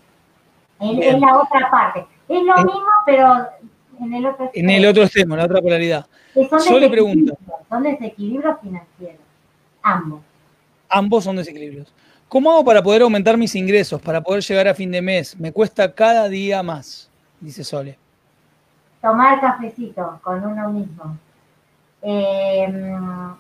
Es, la otra parte. Es lo mismo, pero en el otro extremo. En el otro extremo, la otra polaridad. Yo le pregunto. Son desequilibrios financieros. Ambos. Ambos son desequilibrios. ¿Cómo hago para poder aumentar mis ingresos, para poder llegar a fin de mes? Me cuesta cada día más, dice Sole. Tomar cafecito con uno mismo. Em,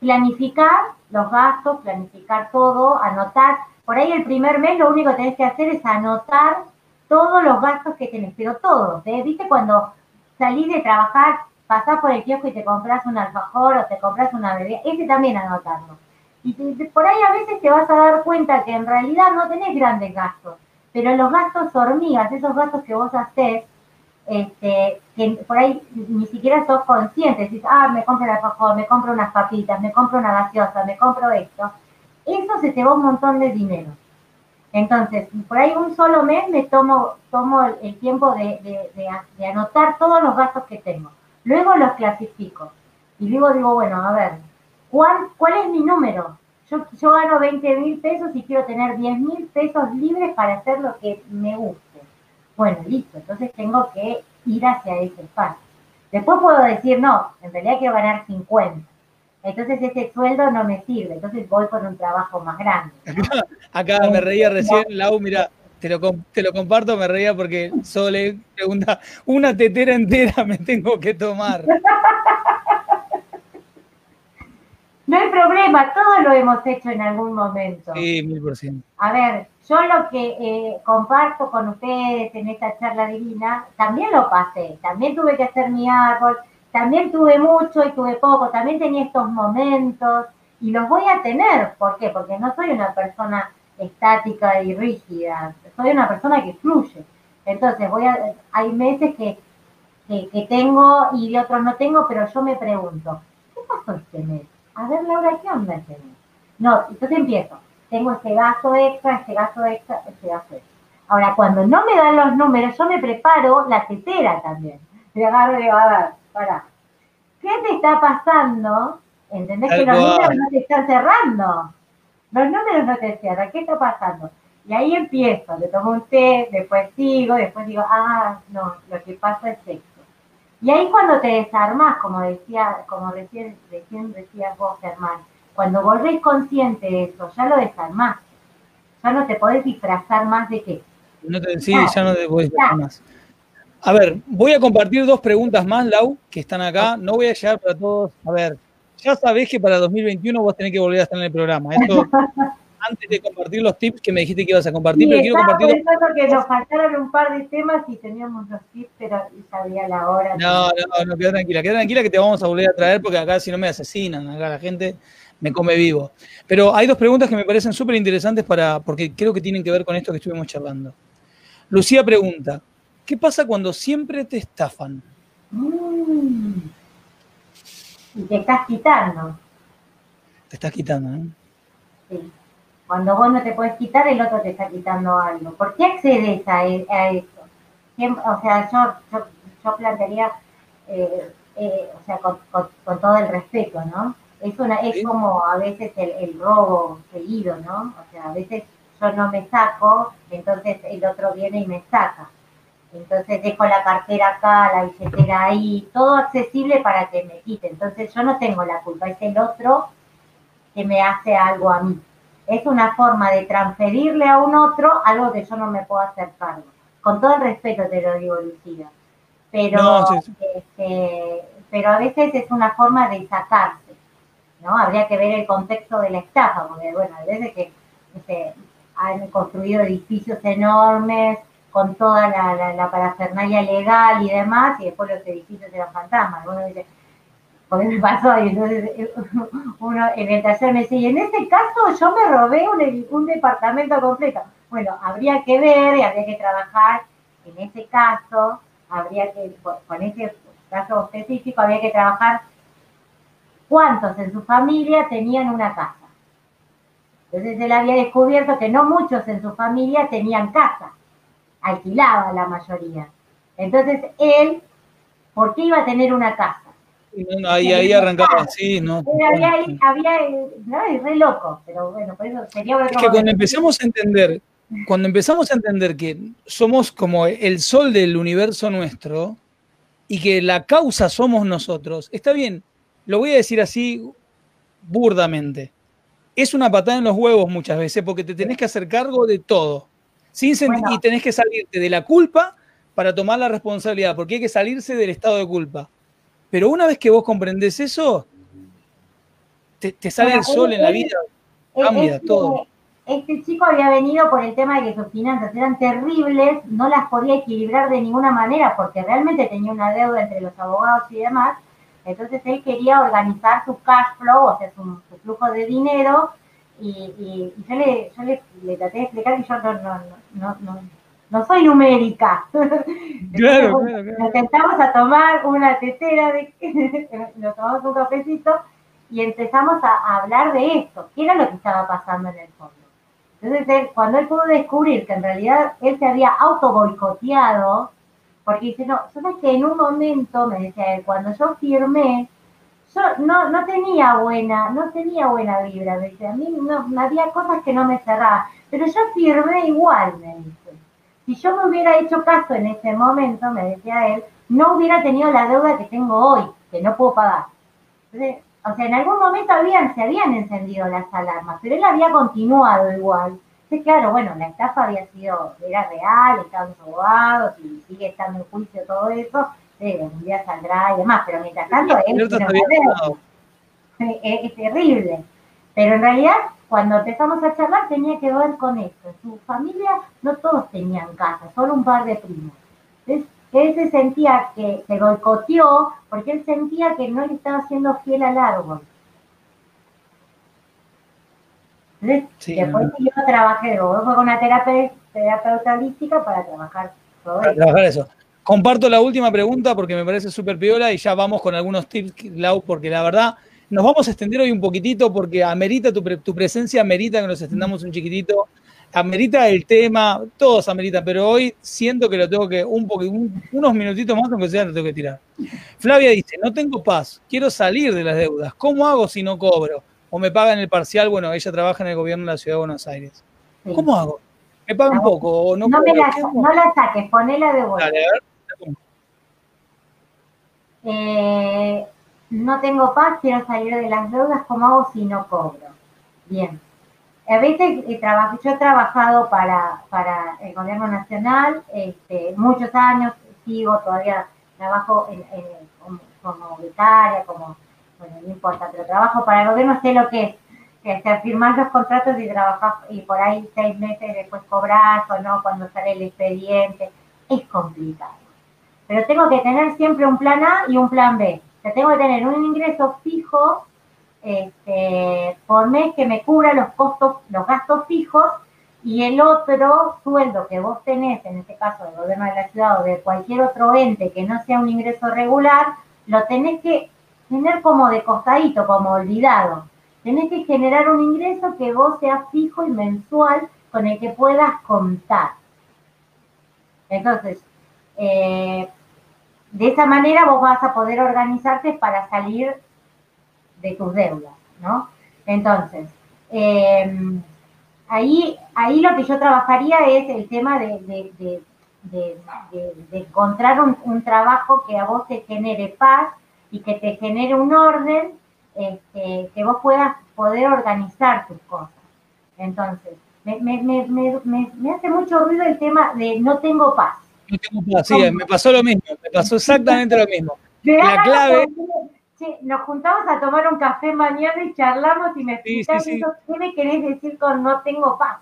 planificar los gastos, planificar todo, anotar por ahí el primer mes lo único que tenés que hacer es anotar todos los gastos que tenés, pero todos. ¿eh? ¿Viste cuando salís de trabajar, pasás por el kiosco y te compras un alfajor o te compras una bebida? Ese también anotarlo. Y por ahí a veces te vas a dar cuenta que en realidad no tenés grandes gastos, pero los gastos hormigas, esos gastos que vos haces, este, que por ahí ni siquiera sos consciente, decís, ah, me compro el alfajor, me compro unas papitas, me compro una gaseosa, me compro esto eso se te va un montón de dinero. Entonces, por ahí un solo mes me tomo, tomo el tiempo de, anotar todos los gastos que tengo. Luego los clasifico. Y luego digo, bueno, a ver, ¿cuál, cuál es mi número? Yo, yo gano 20 mil pesos y quiero tener 10 mil pesos libres para hacer lo que me guste. Bueno, listo, entonces tengo que ir hacia ese espacio. Después puedo decir, no, en realidad quiero ganar 50. Entonces ese sueldo no me sirve, entonces voy por un trabajo más grande. Acá, me reía recién, Lau, mira, te lo, te lo comparto, me reía porque Sole pregunta, una tetera entera me tengo que tomar. No hay problema, todos lo hemos hecho en algún momento. Sí, mil por ciento. A ver, yo lo que eh, comparto con ustedes en esta charla divina, también lo pasé, también tuve que hacer mi árbol, también tuve mucho y tuve poco, también tenía estos momentos y los voy a tener. ¿Por qué? Porque no soy una persona estática y rígida, soy una persona que fluye. Entonces, voy a, hay meses que, que, tengo y de otros no tengo, pero yo me pregunto, ¿qué pasó este mes? A ver, Laura, ¿qué onda este mes? No, entonces empiezo. Tengo este gasto extra, este gasto extra, este gasto extra. Ahora, cuando no me dan los números, yo me preparo la tetera también. Me agarro y digo, a ver, para. ¿Qué te está pasando? ¿Entendés que los números no te están cerrando? Los números no te cierran. ¿Qué está pasando? Y ahí empiezo, le tomo un té, después sigo, después digo, ah, no, lo que pasa es esto. Y ahí cuando te desarmas, como decía, como recién, recién decías vos, Germán, cuando volvés consciente de eso, ya lo desarmás. Ya no te podés disfrazar más de qué. No te, sí, ya no te podés disfrazar más. A ver, voy a compartir dos preguntas más, Lau, que están acá. No voy a llegar para todos. A ver, ya sabés que para 2021 vos tenés que volver a estar en el programa. Esto, antes de compartir los tips que me dijiste que ibas a compartir, pero quiero compartir. que nos faltaron un par de temas y teníamos los tips, pero sabía la hora. No, no, no, queda tranquila, queda tranquila que te vamos a volver a traer porque acá si no me asesinan, acá la gente me come vivo. Pero hay dos preguntas que me parecen súper interesantes para, porque creo que tienen que ver con esto que estuvimos charlando. Lucía pregunta, ¿Qué pasa cuando siempre te estafan? Mm. Y te estás quitando. Te estás quitando, ¿eh? Sí. Cuando vos no te puedes quitar, el otro te está quitando algo. ¿Por qué accedes a, e, eso? o sea, yo, yo, plantearía, eh, eh, o sea, con, todo el respeto, ¿no? Es, una, es como a veces el, el robo seguido, ¿no? O sea, a veces yo no me saco, entonces el otro viene y me saca entonces dejo la cartera acá, la billetera ahí, todo accesible para que me quite. Entonces yo no tengo la culpa, es el otro que me hace algo a mí. Es una forma de transferirle a un otro algo que yo no me puedo hacer cargo. Con todo el respeto te lo digo, Lucía. Pero, este, pero a veces es una forma de sacarse, ¿no? Habría que ver el contexto de la estafa, porque bueno, a veces que este, han construido edificios enormes, con toda la, la, parafernalia legal y demás, y después los edificios eran fantasmas. Uno dice, ¿por qué me pasó? Y entonces uno en el taller me dice, y en ese caso yo me robé un, un departamento completo. Bueno, habría que ver y habría que trabajar en ese caso, habría que, con ese caso específico, habría que trabajar cuántos en su familia tenían una casa. Entonces él había descubierto que no muchos en su familia tenían casa alquilaba la mayoría. Entonces él, ¿por qué iba a tener una casa? ahí, ahí arrancaba así, ¿no? Había, había, no, es re loco, pero bueno, por eso sería Es que cuando empezamos a entender, cuando empezamos a entender que somos como el sol del universo nuestro y que la causa somos nosotros, está bien, lo voy a decir así burdamente. Es una patada en los huevos muchas veces porque te tenés que hacer cargo de todo. Sin Y tenés que salirte de la culpa para tomar la responsabilidad, porque hay que salirse del estado de culpa. Pero una vez que vos comprendés eso, te, sale el sol en la vida, cambia este, todo. Este chico había venido por el tema de que sus finanzas eran terribles, no las podía equilibrar de ninguna manera porque realmente tenía una deuda entre los abogados y demás. Entonces él quería organizar su cash flow, o sea, su flujo de dinero, y, yo, le, yo le, traté de explicar que yo no, no, no, no, no soy numérica. Claro, claro, Nos sentamos a tomar una tetera, de, nos tomamos un cafecito y empezamos a, hablar de esto, qué era lo que estaba pasando en el fondo. Entonces, cuando él pudo descubrir que en realidad él se había auto boicoteado, porque dice, no, sabes que en un momento, me decía él, cuando yo firmé, yo no, no tenía buena, no tenía buena vibra, me dice, a mí no, había cosas que no me cerraban, pero yo firmé igual, me dice. si yo me hubiera hecho caso en ese momento, me decía él, no hubiera tenido la deuda que tengo hoy, que no puedo pagar. O sea, en algún momento habían, se habían encendido las alarmas, pero él había continuado igual. Entonces, claro, bueno, la estafa había sido, era real, estaban abogados y sigue estando en juicio todo eso, eh, un día saldrá y demás, pero mientras tanto él es, es terrible. Pero en realidad cuando empezamos a charlar tenía que ver con esto. Su familia no todos tenían casa, solo un par de primos. Entonces, él se sentía que se boicoteó porque él sentía que no le estaba siendo fiel al árbol. Entonces, después yo trabajé, luego fue con una terapia, terapeuta holística para trabajar todo para Trabajar eso. Comparto la última pregunta porque me parece súper piola y ya vamos con algunos tips, Lau, porque la verdad nos vamos a extender hoy un poquitito porque amerita tu, tu presencia, amerita que nos extendamos un chiquitito, amerita el tema, todos ameritan, pero hoy siento que lo tengo que, un, unos minutitos más, aunque sea, lo tengo que tirar. Flavia dice, no tengo paz, quiero salir de las deudas, ¿cómo hago si no cobro? O me pagan el parcial, bueno, ella trabaja en el gobierno de la Ciudad de Buenos Aires. ¿Cómo hago? ¿Me pagan poco o no No, me la, no la saques, ponela de vuelta. Dale, a ver. Eh, no tengo paz, quiero salir de las deudas, ¿cómo hago si no cobro? Bien. A veces eh, yo he trabajado para, el gobierno nacional, este, muchos años, sigo todavía, trabajo como, becaria, como, bueno, no importa, pero trabajo para el gobierno, sé lo que es, que firmar los contratos y trabajar, y por ahí seis meses después cobrar o no, cuando sale el expediente, es complicado. Pero tengo que tener siempre un plan A y un plan B tengo que tener un ingreso fijo este, por mes que me cubra los costos, los gastos fijos y el otro sueldo que vos tenés, en este caso del gobierno de la ciudad o de cualquier otro ente que no sea un ingreso regular, lo tenés que tener como de costadito, como olvidado. Tenés que generar un ingreso que vos sea fijo y mensual con el que puedas contar. Entonces, eh, de esa manera vos vas a poder organizarte para salir de tus deudas, ¿no? Entonces, em, ahí, ahí lo que yo trabajaría es el tema de, encontrar un, trabajo que a vos te genere paz y que te genere un orden, este, que vos puedas poder organizar tus cosas. Entonces, me, me hace mucho ruido el tema de no tengo paz sí, me pasó lo mismo, me pasó exactamente lo mismo. La clave. nos juntamos a tomar un café mañana y charlamos y me explicas ¿qué me querés decir con no tengo paz?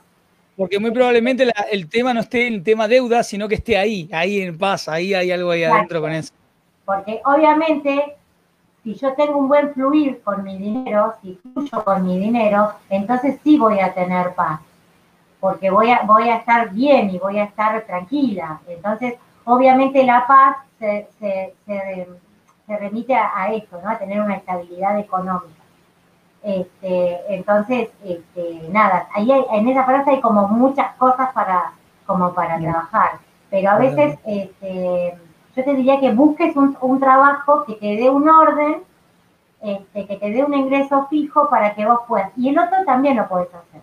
Porque muy probablemente el tema no esté en el tema deuda, sino que esté ahí, ahí en paz, ahí hay algo ahí adentro con eso. Porque obviamente, si yo tengo un buen fluir con mi dinero, si fluyo con mi dinero, entonces sí voy a tener paz porque voy a, voy a estar bien y voy a estar tranquila. Entonces, obviamente la paz se, se, se, remite a, esto, ¿no? A tener una estabilidad económica. Este, entonces, este, nada, ahí en esa frase hay como muchas cosas para, como para trabajar. Pero a veces, este, yo te diría que busques un, un trabajo que te dé un orden, este, que te dé un ingreso fijo para que vos puedas. Y el otro también lo puedes hacer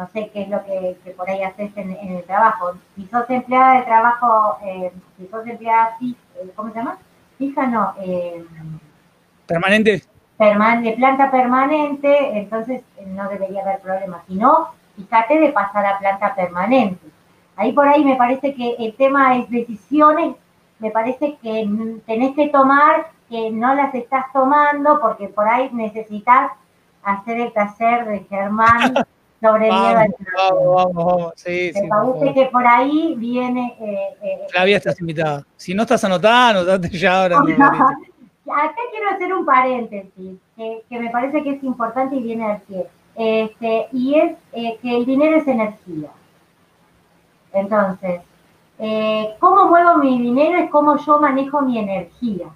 no sé qué es lo que, por ahí haces en, el trabajo. Si sos empleada de trabajo, eh, si sos empleada, eh, ¿cómo se llama? Fija, no. Eh, permanente. de planta permanente, entonces no debería haber problema. Si no, fíjate de pasar a planta permanente. Ahí por ahí me parece que el tema es decisiones, me parece que tenés que tomar, que no las estás tomando, porque por ahí necesitas hacer el taller de Germán sobre vamos, Vamos, vamos, vamos. Sí, Me parece que por ahí viene. Eh, eh, Flavia, estás invitada. Si no estás anotada, anotate ya ahora. Acá quiero hacer un paréntesis, que, me parece que es importante y viene al pie. Este, y es eh, que el dinero es energía. Entonces, eh, cómo muevo mi dinero es cómo yo manejo mi energía.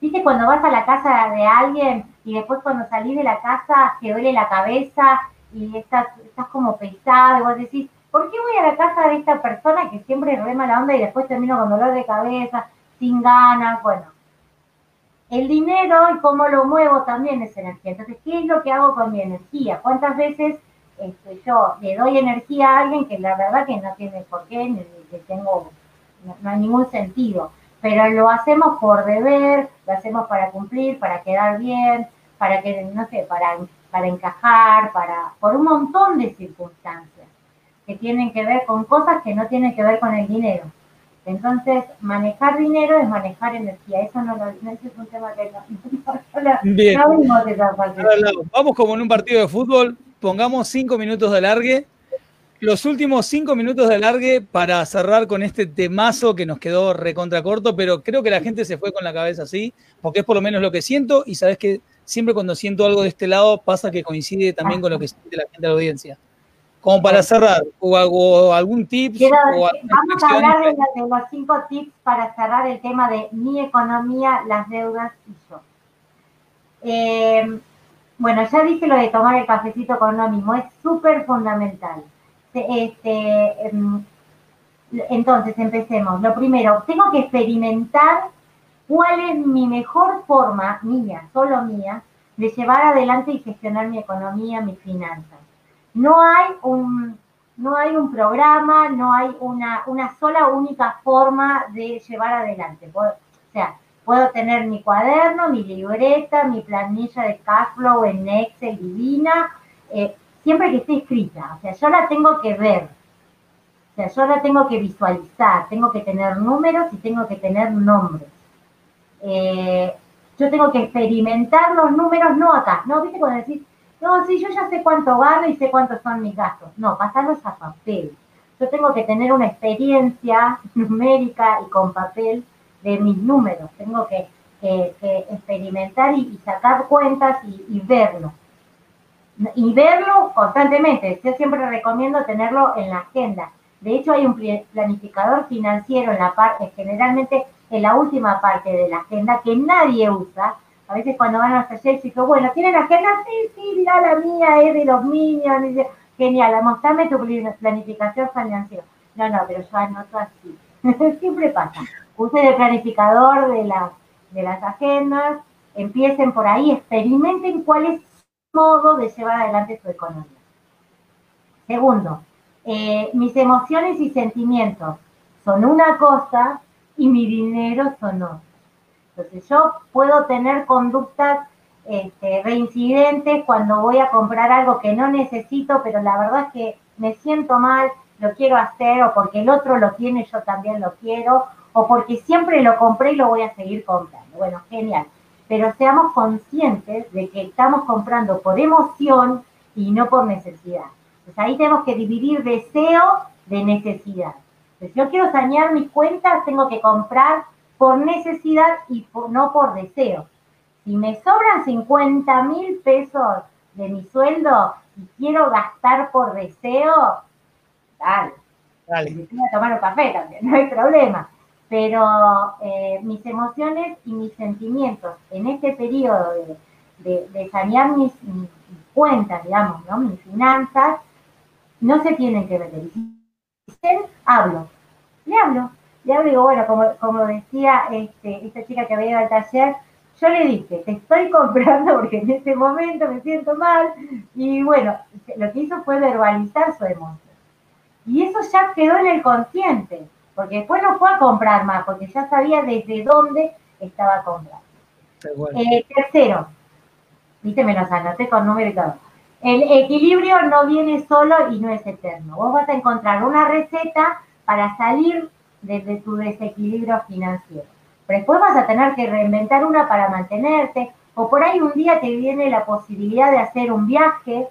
¿Viste cuando vas a la casa de alguien y después cuando salís de la casa te duele la cabeza y estás, estás como pesado y vos decís, ¿por qué voy a la casa de esta persona que siempre rema la onda y después termino con dolor de cabeza, sin ganas? Bueno, el dinero y cómo lo muevo también es energía. Entonces, ¿qué es lo que hago con mi energía? ¿Cuántas veces este, yo le doy energía a alguien que la verdad que no tiene por qué, ni, tengo, no, hay ningún sentido. Pero lo hacemos por deber, lo hacemos para cumplir, para quedar bien, para que, no sé, para, para encajar, para, por un montón de circunstancias que tienen que ver con cosas que no tienen que ver con el dinero. Entonces, manejar dinero es manejar energía. Eso no, lo, no es un tema que no, Bien. Vamos como en un partido de fútbol, pongamos cinco minutos de alargue. Los últimos cinco minutos de alargue para cerrar con este temazo que nos quedó recontra corto, pero creo que la gente se fue con la cabeza así, porque es por lo menos lo que siento y sabes que siempre cuando siento algo de este lado pasa que coincide también con lo que siente la gente de la audiencia. Como para cerrar, o, algún tip. vamos a hablar de, los cinco tips para cerrar el tema de mi economía, las deudas y yo. Eh, bueno, ya dije lo de tomar el cafecito con uno mismo, es súper fundamental. Este, em, entonces, empecemos. Lo primero, tengo que experimentar cuál es mi mejor forma, mía, solo mía, de llevar adelante y gestionar mi economía, mis finanzas. No hay un, no hay un programa, no hay una, una sola única forma de llevar adelante. O sea, puedo tener mi cuaderno, mi libreta, mi planilla de cash flow en Excel divina, eh, siempre que esté escrita. O sea, yo la tengo que ver. O sea, yo la tengo que visualizar, tengo que tener números y tengo que tener nombres. Eh, yo tengo que experimentar los números, no acá, ¿no? ¿Viste cuando decís, no, sí, yo ya sé cuánto gano y sé cuántos son mis gastos. No, pasarlos a papel. Yo tengo que tener una experiencia numérica y con papel de mis números. Tengo que, experimentar y, sacar cuentas y, verlo. Y verlo constantemente. Yo siempre recomiendo tenerlo en la agenda. De hecho, hay un planificador financiero en la parte, generalmente en la última parte de la agenda que nadie usa, a veces cuando van a los talleres, digo, bueno, ¿tienen agenda? Sí, sí, mira la mía, es de los minions. Genial, mostrame tu planificación financiera. No, no, pero yo anoto así. Siempre pasa. Usen el planificador de, de las agendas, empiecen por ahí, experimenten cuál es su modo de llevar adelante su economía. Segundo, eh, mis emociones y sentimientos son una cosa y mi dinero son otra. Entonces yo puedo tener conductas este, reincidentes cuando voy a comprar algo que no necesito, pero la verdad es que me siento mal, lo quiero hacer, o porque el otro lo tiene, yo también lo quiero, o porque siempre lo compré y lo voy a seguir comprando. Bueno, genial. Pero seamos conscientes de que estamos comprando por emoción y no por necesidad. Entonces ahí tenemos que dividir deseo de necesidad. Si yo quiero sanear mis cuentas, tengo que comprar por necesidad y no por deseo. Si me sobran 50 mil pesos de mi sueldo y quiero gastar por deseo, dale. Dale. Me voy a tomar un café también, no hay problema. Pero eh, mis emociones y mis sentimientos en este periodo de, sanear mis, cuentas, digamos, ¿no? mis finanzas, no se tienen que meter. Hablo, le hablo, le digo, bueno, como, como decía este, esta chica que había ido al taller, yo le dije, te estoy comprando porque en este momento me siento mal. Y bueno, lo que hizo fue verbalizar su emoción. Y eso ya quedó en el consciente, porque después no fue a comprar más, porque ya sabía desde dónde estaba comprando. Eh, tercero, viste, me los anoté con número y todo. El equilibrio no viene solo y no es eterno. Vos vas a encontrar una receta para salir desde tu desequilibrio financiero. Pero después vas a tener que reinventar una para mantenerte, o por ahí un día te viene la posibilidad de hacer un viaje,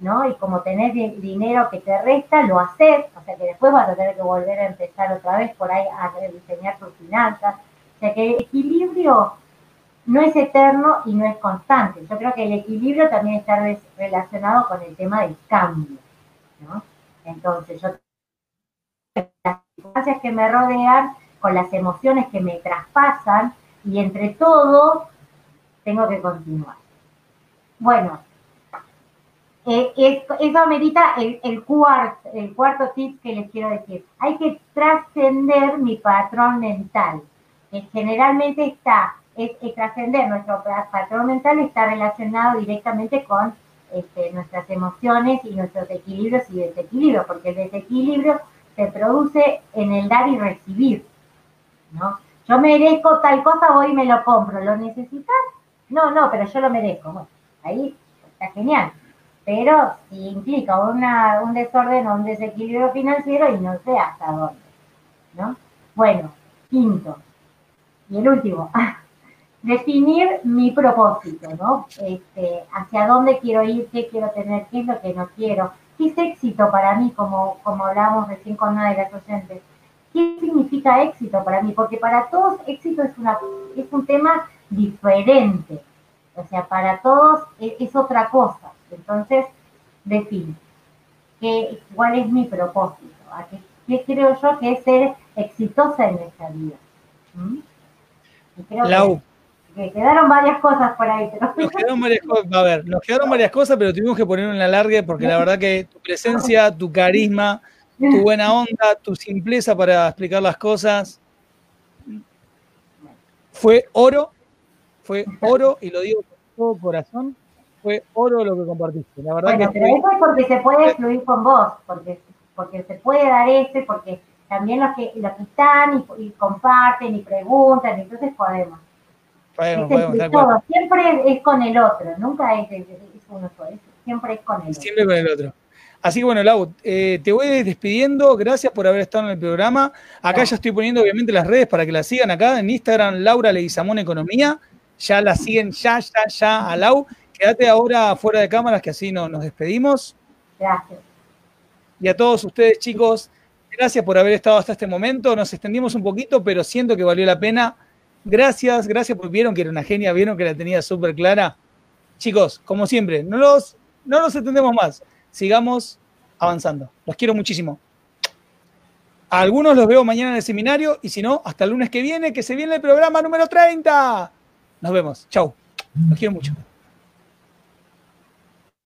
¿no? Y como tenés dinero que te resta, lo haces, o sea que después vas a tener que volver a empezar otra vez por ahí a rediseñar tus finanzas. O sea que el equilibrio no es eterno y no es constante. Yo creo que el equilibrio también está relacionado con el tema del cambio. Entonces, yo las circunstancias que me rodean, con las emociones que me traspasan y entre todo tengo que continuar. Bueno, eh, eso amerita el, el, cuarto, el cuarto tip que les quiero decir. Hay que trascender mi patrón mental, que generalmente está, es, trascender nuestro patrón mental está relacionado directamente con este, nuestras emociones y nuestros equilibrios y desequilibrios, porque el desequilibrio se produce en el dar y recibir, ¿no? Yo merezco tal cosa, voy y me lo compro, ¿lo necesitas? No, no, pero yo lo merezco. Ahí está genial. Pero si implica una, un desorden o un desequilibrio financiero y no sé hasta dónde, ¿no? Bueno, quinto. Y el último, definir mi propósito, ¿no? Este, hacia dónde quiero ir, qué quiero tener, qué es lo que no quiero, qué es éxito para mí, como, como hablábamos recién con una de las docentes. ¿Qué significa éxito para mí? Porque para todos éxito es, una, es un tema diferente. O sea, para todos es, otra cosa. Entonces, define qué, cuál es mi propósito, qué, creo yo que es ser exitosa en esta vida. ¿Mm? Lau. Que, quedaron varias cosas por ahí. Nos quedaron varias cosas, a ver, nos quedaron varias cosas, pero tuvimos que poner una larga porque la verdad que tu presencia, tu carisma, tu buena onda, tu simpleza para explicar las cosas, fue oro, fue oro, y lo digo con todo corazón, fue oro lo que compartiste. La verdad bueno, pero eso es porque se puede fluir con vos, porque, porque se puede dar este, porque también los que, los que están y, comparten y preguntan, entonces podemos. Podemos, Siempre es con el otro, nunca es, es uno solo, siempre es con el otro. Siempre con el otro. Así que bueno, Lau, eh, te voy despidiendo. Gracias por haber estado en el programa. Acá ya estoy poniendo obviamente las redes para que la sigan acá en Instagram, Laura Leguizamón Economía. Ya la siguen ya, ya, ya a Lau. Quédate ahora fuera de cámaras que así no, nos despedimos. Gracias. Y a todos ustedes, chicos, gracias por haber estado hasta este momento. Nos extendimos un poquito, pero siento que valió la pena. Gracias, gracias porque vieron que era una genia, vieron que la tenía súper clara. Chicos, como siempre, no los, no nos extendemos más sigamos avanzando. Los quiero muchísimo. A algunos los veo mañana en el seminario y si no, hasta el lunes que viene, que se viene el programa número 30. Nos vemos. Chau. Los quiero mucho.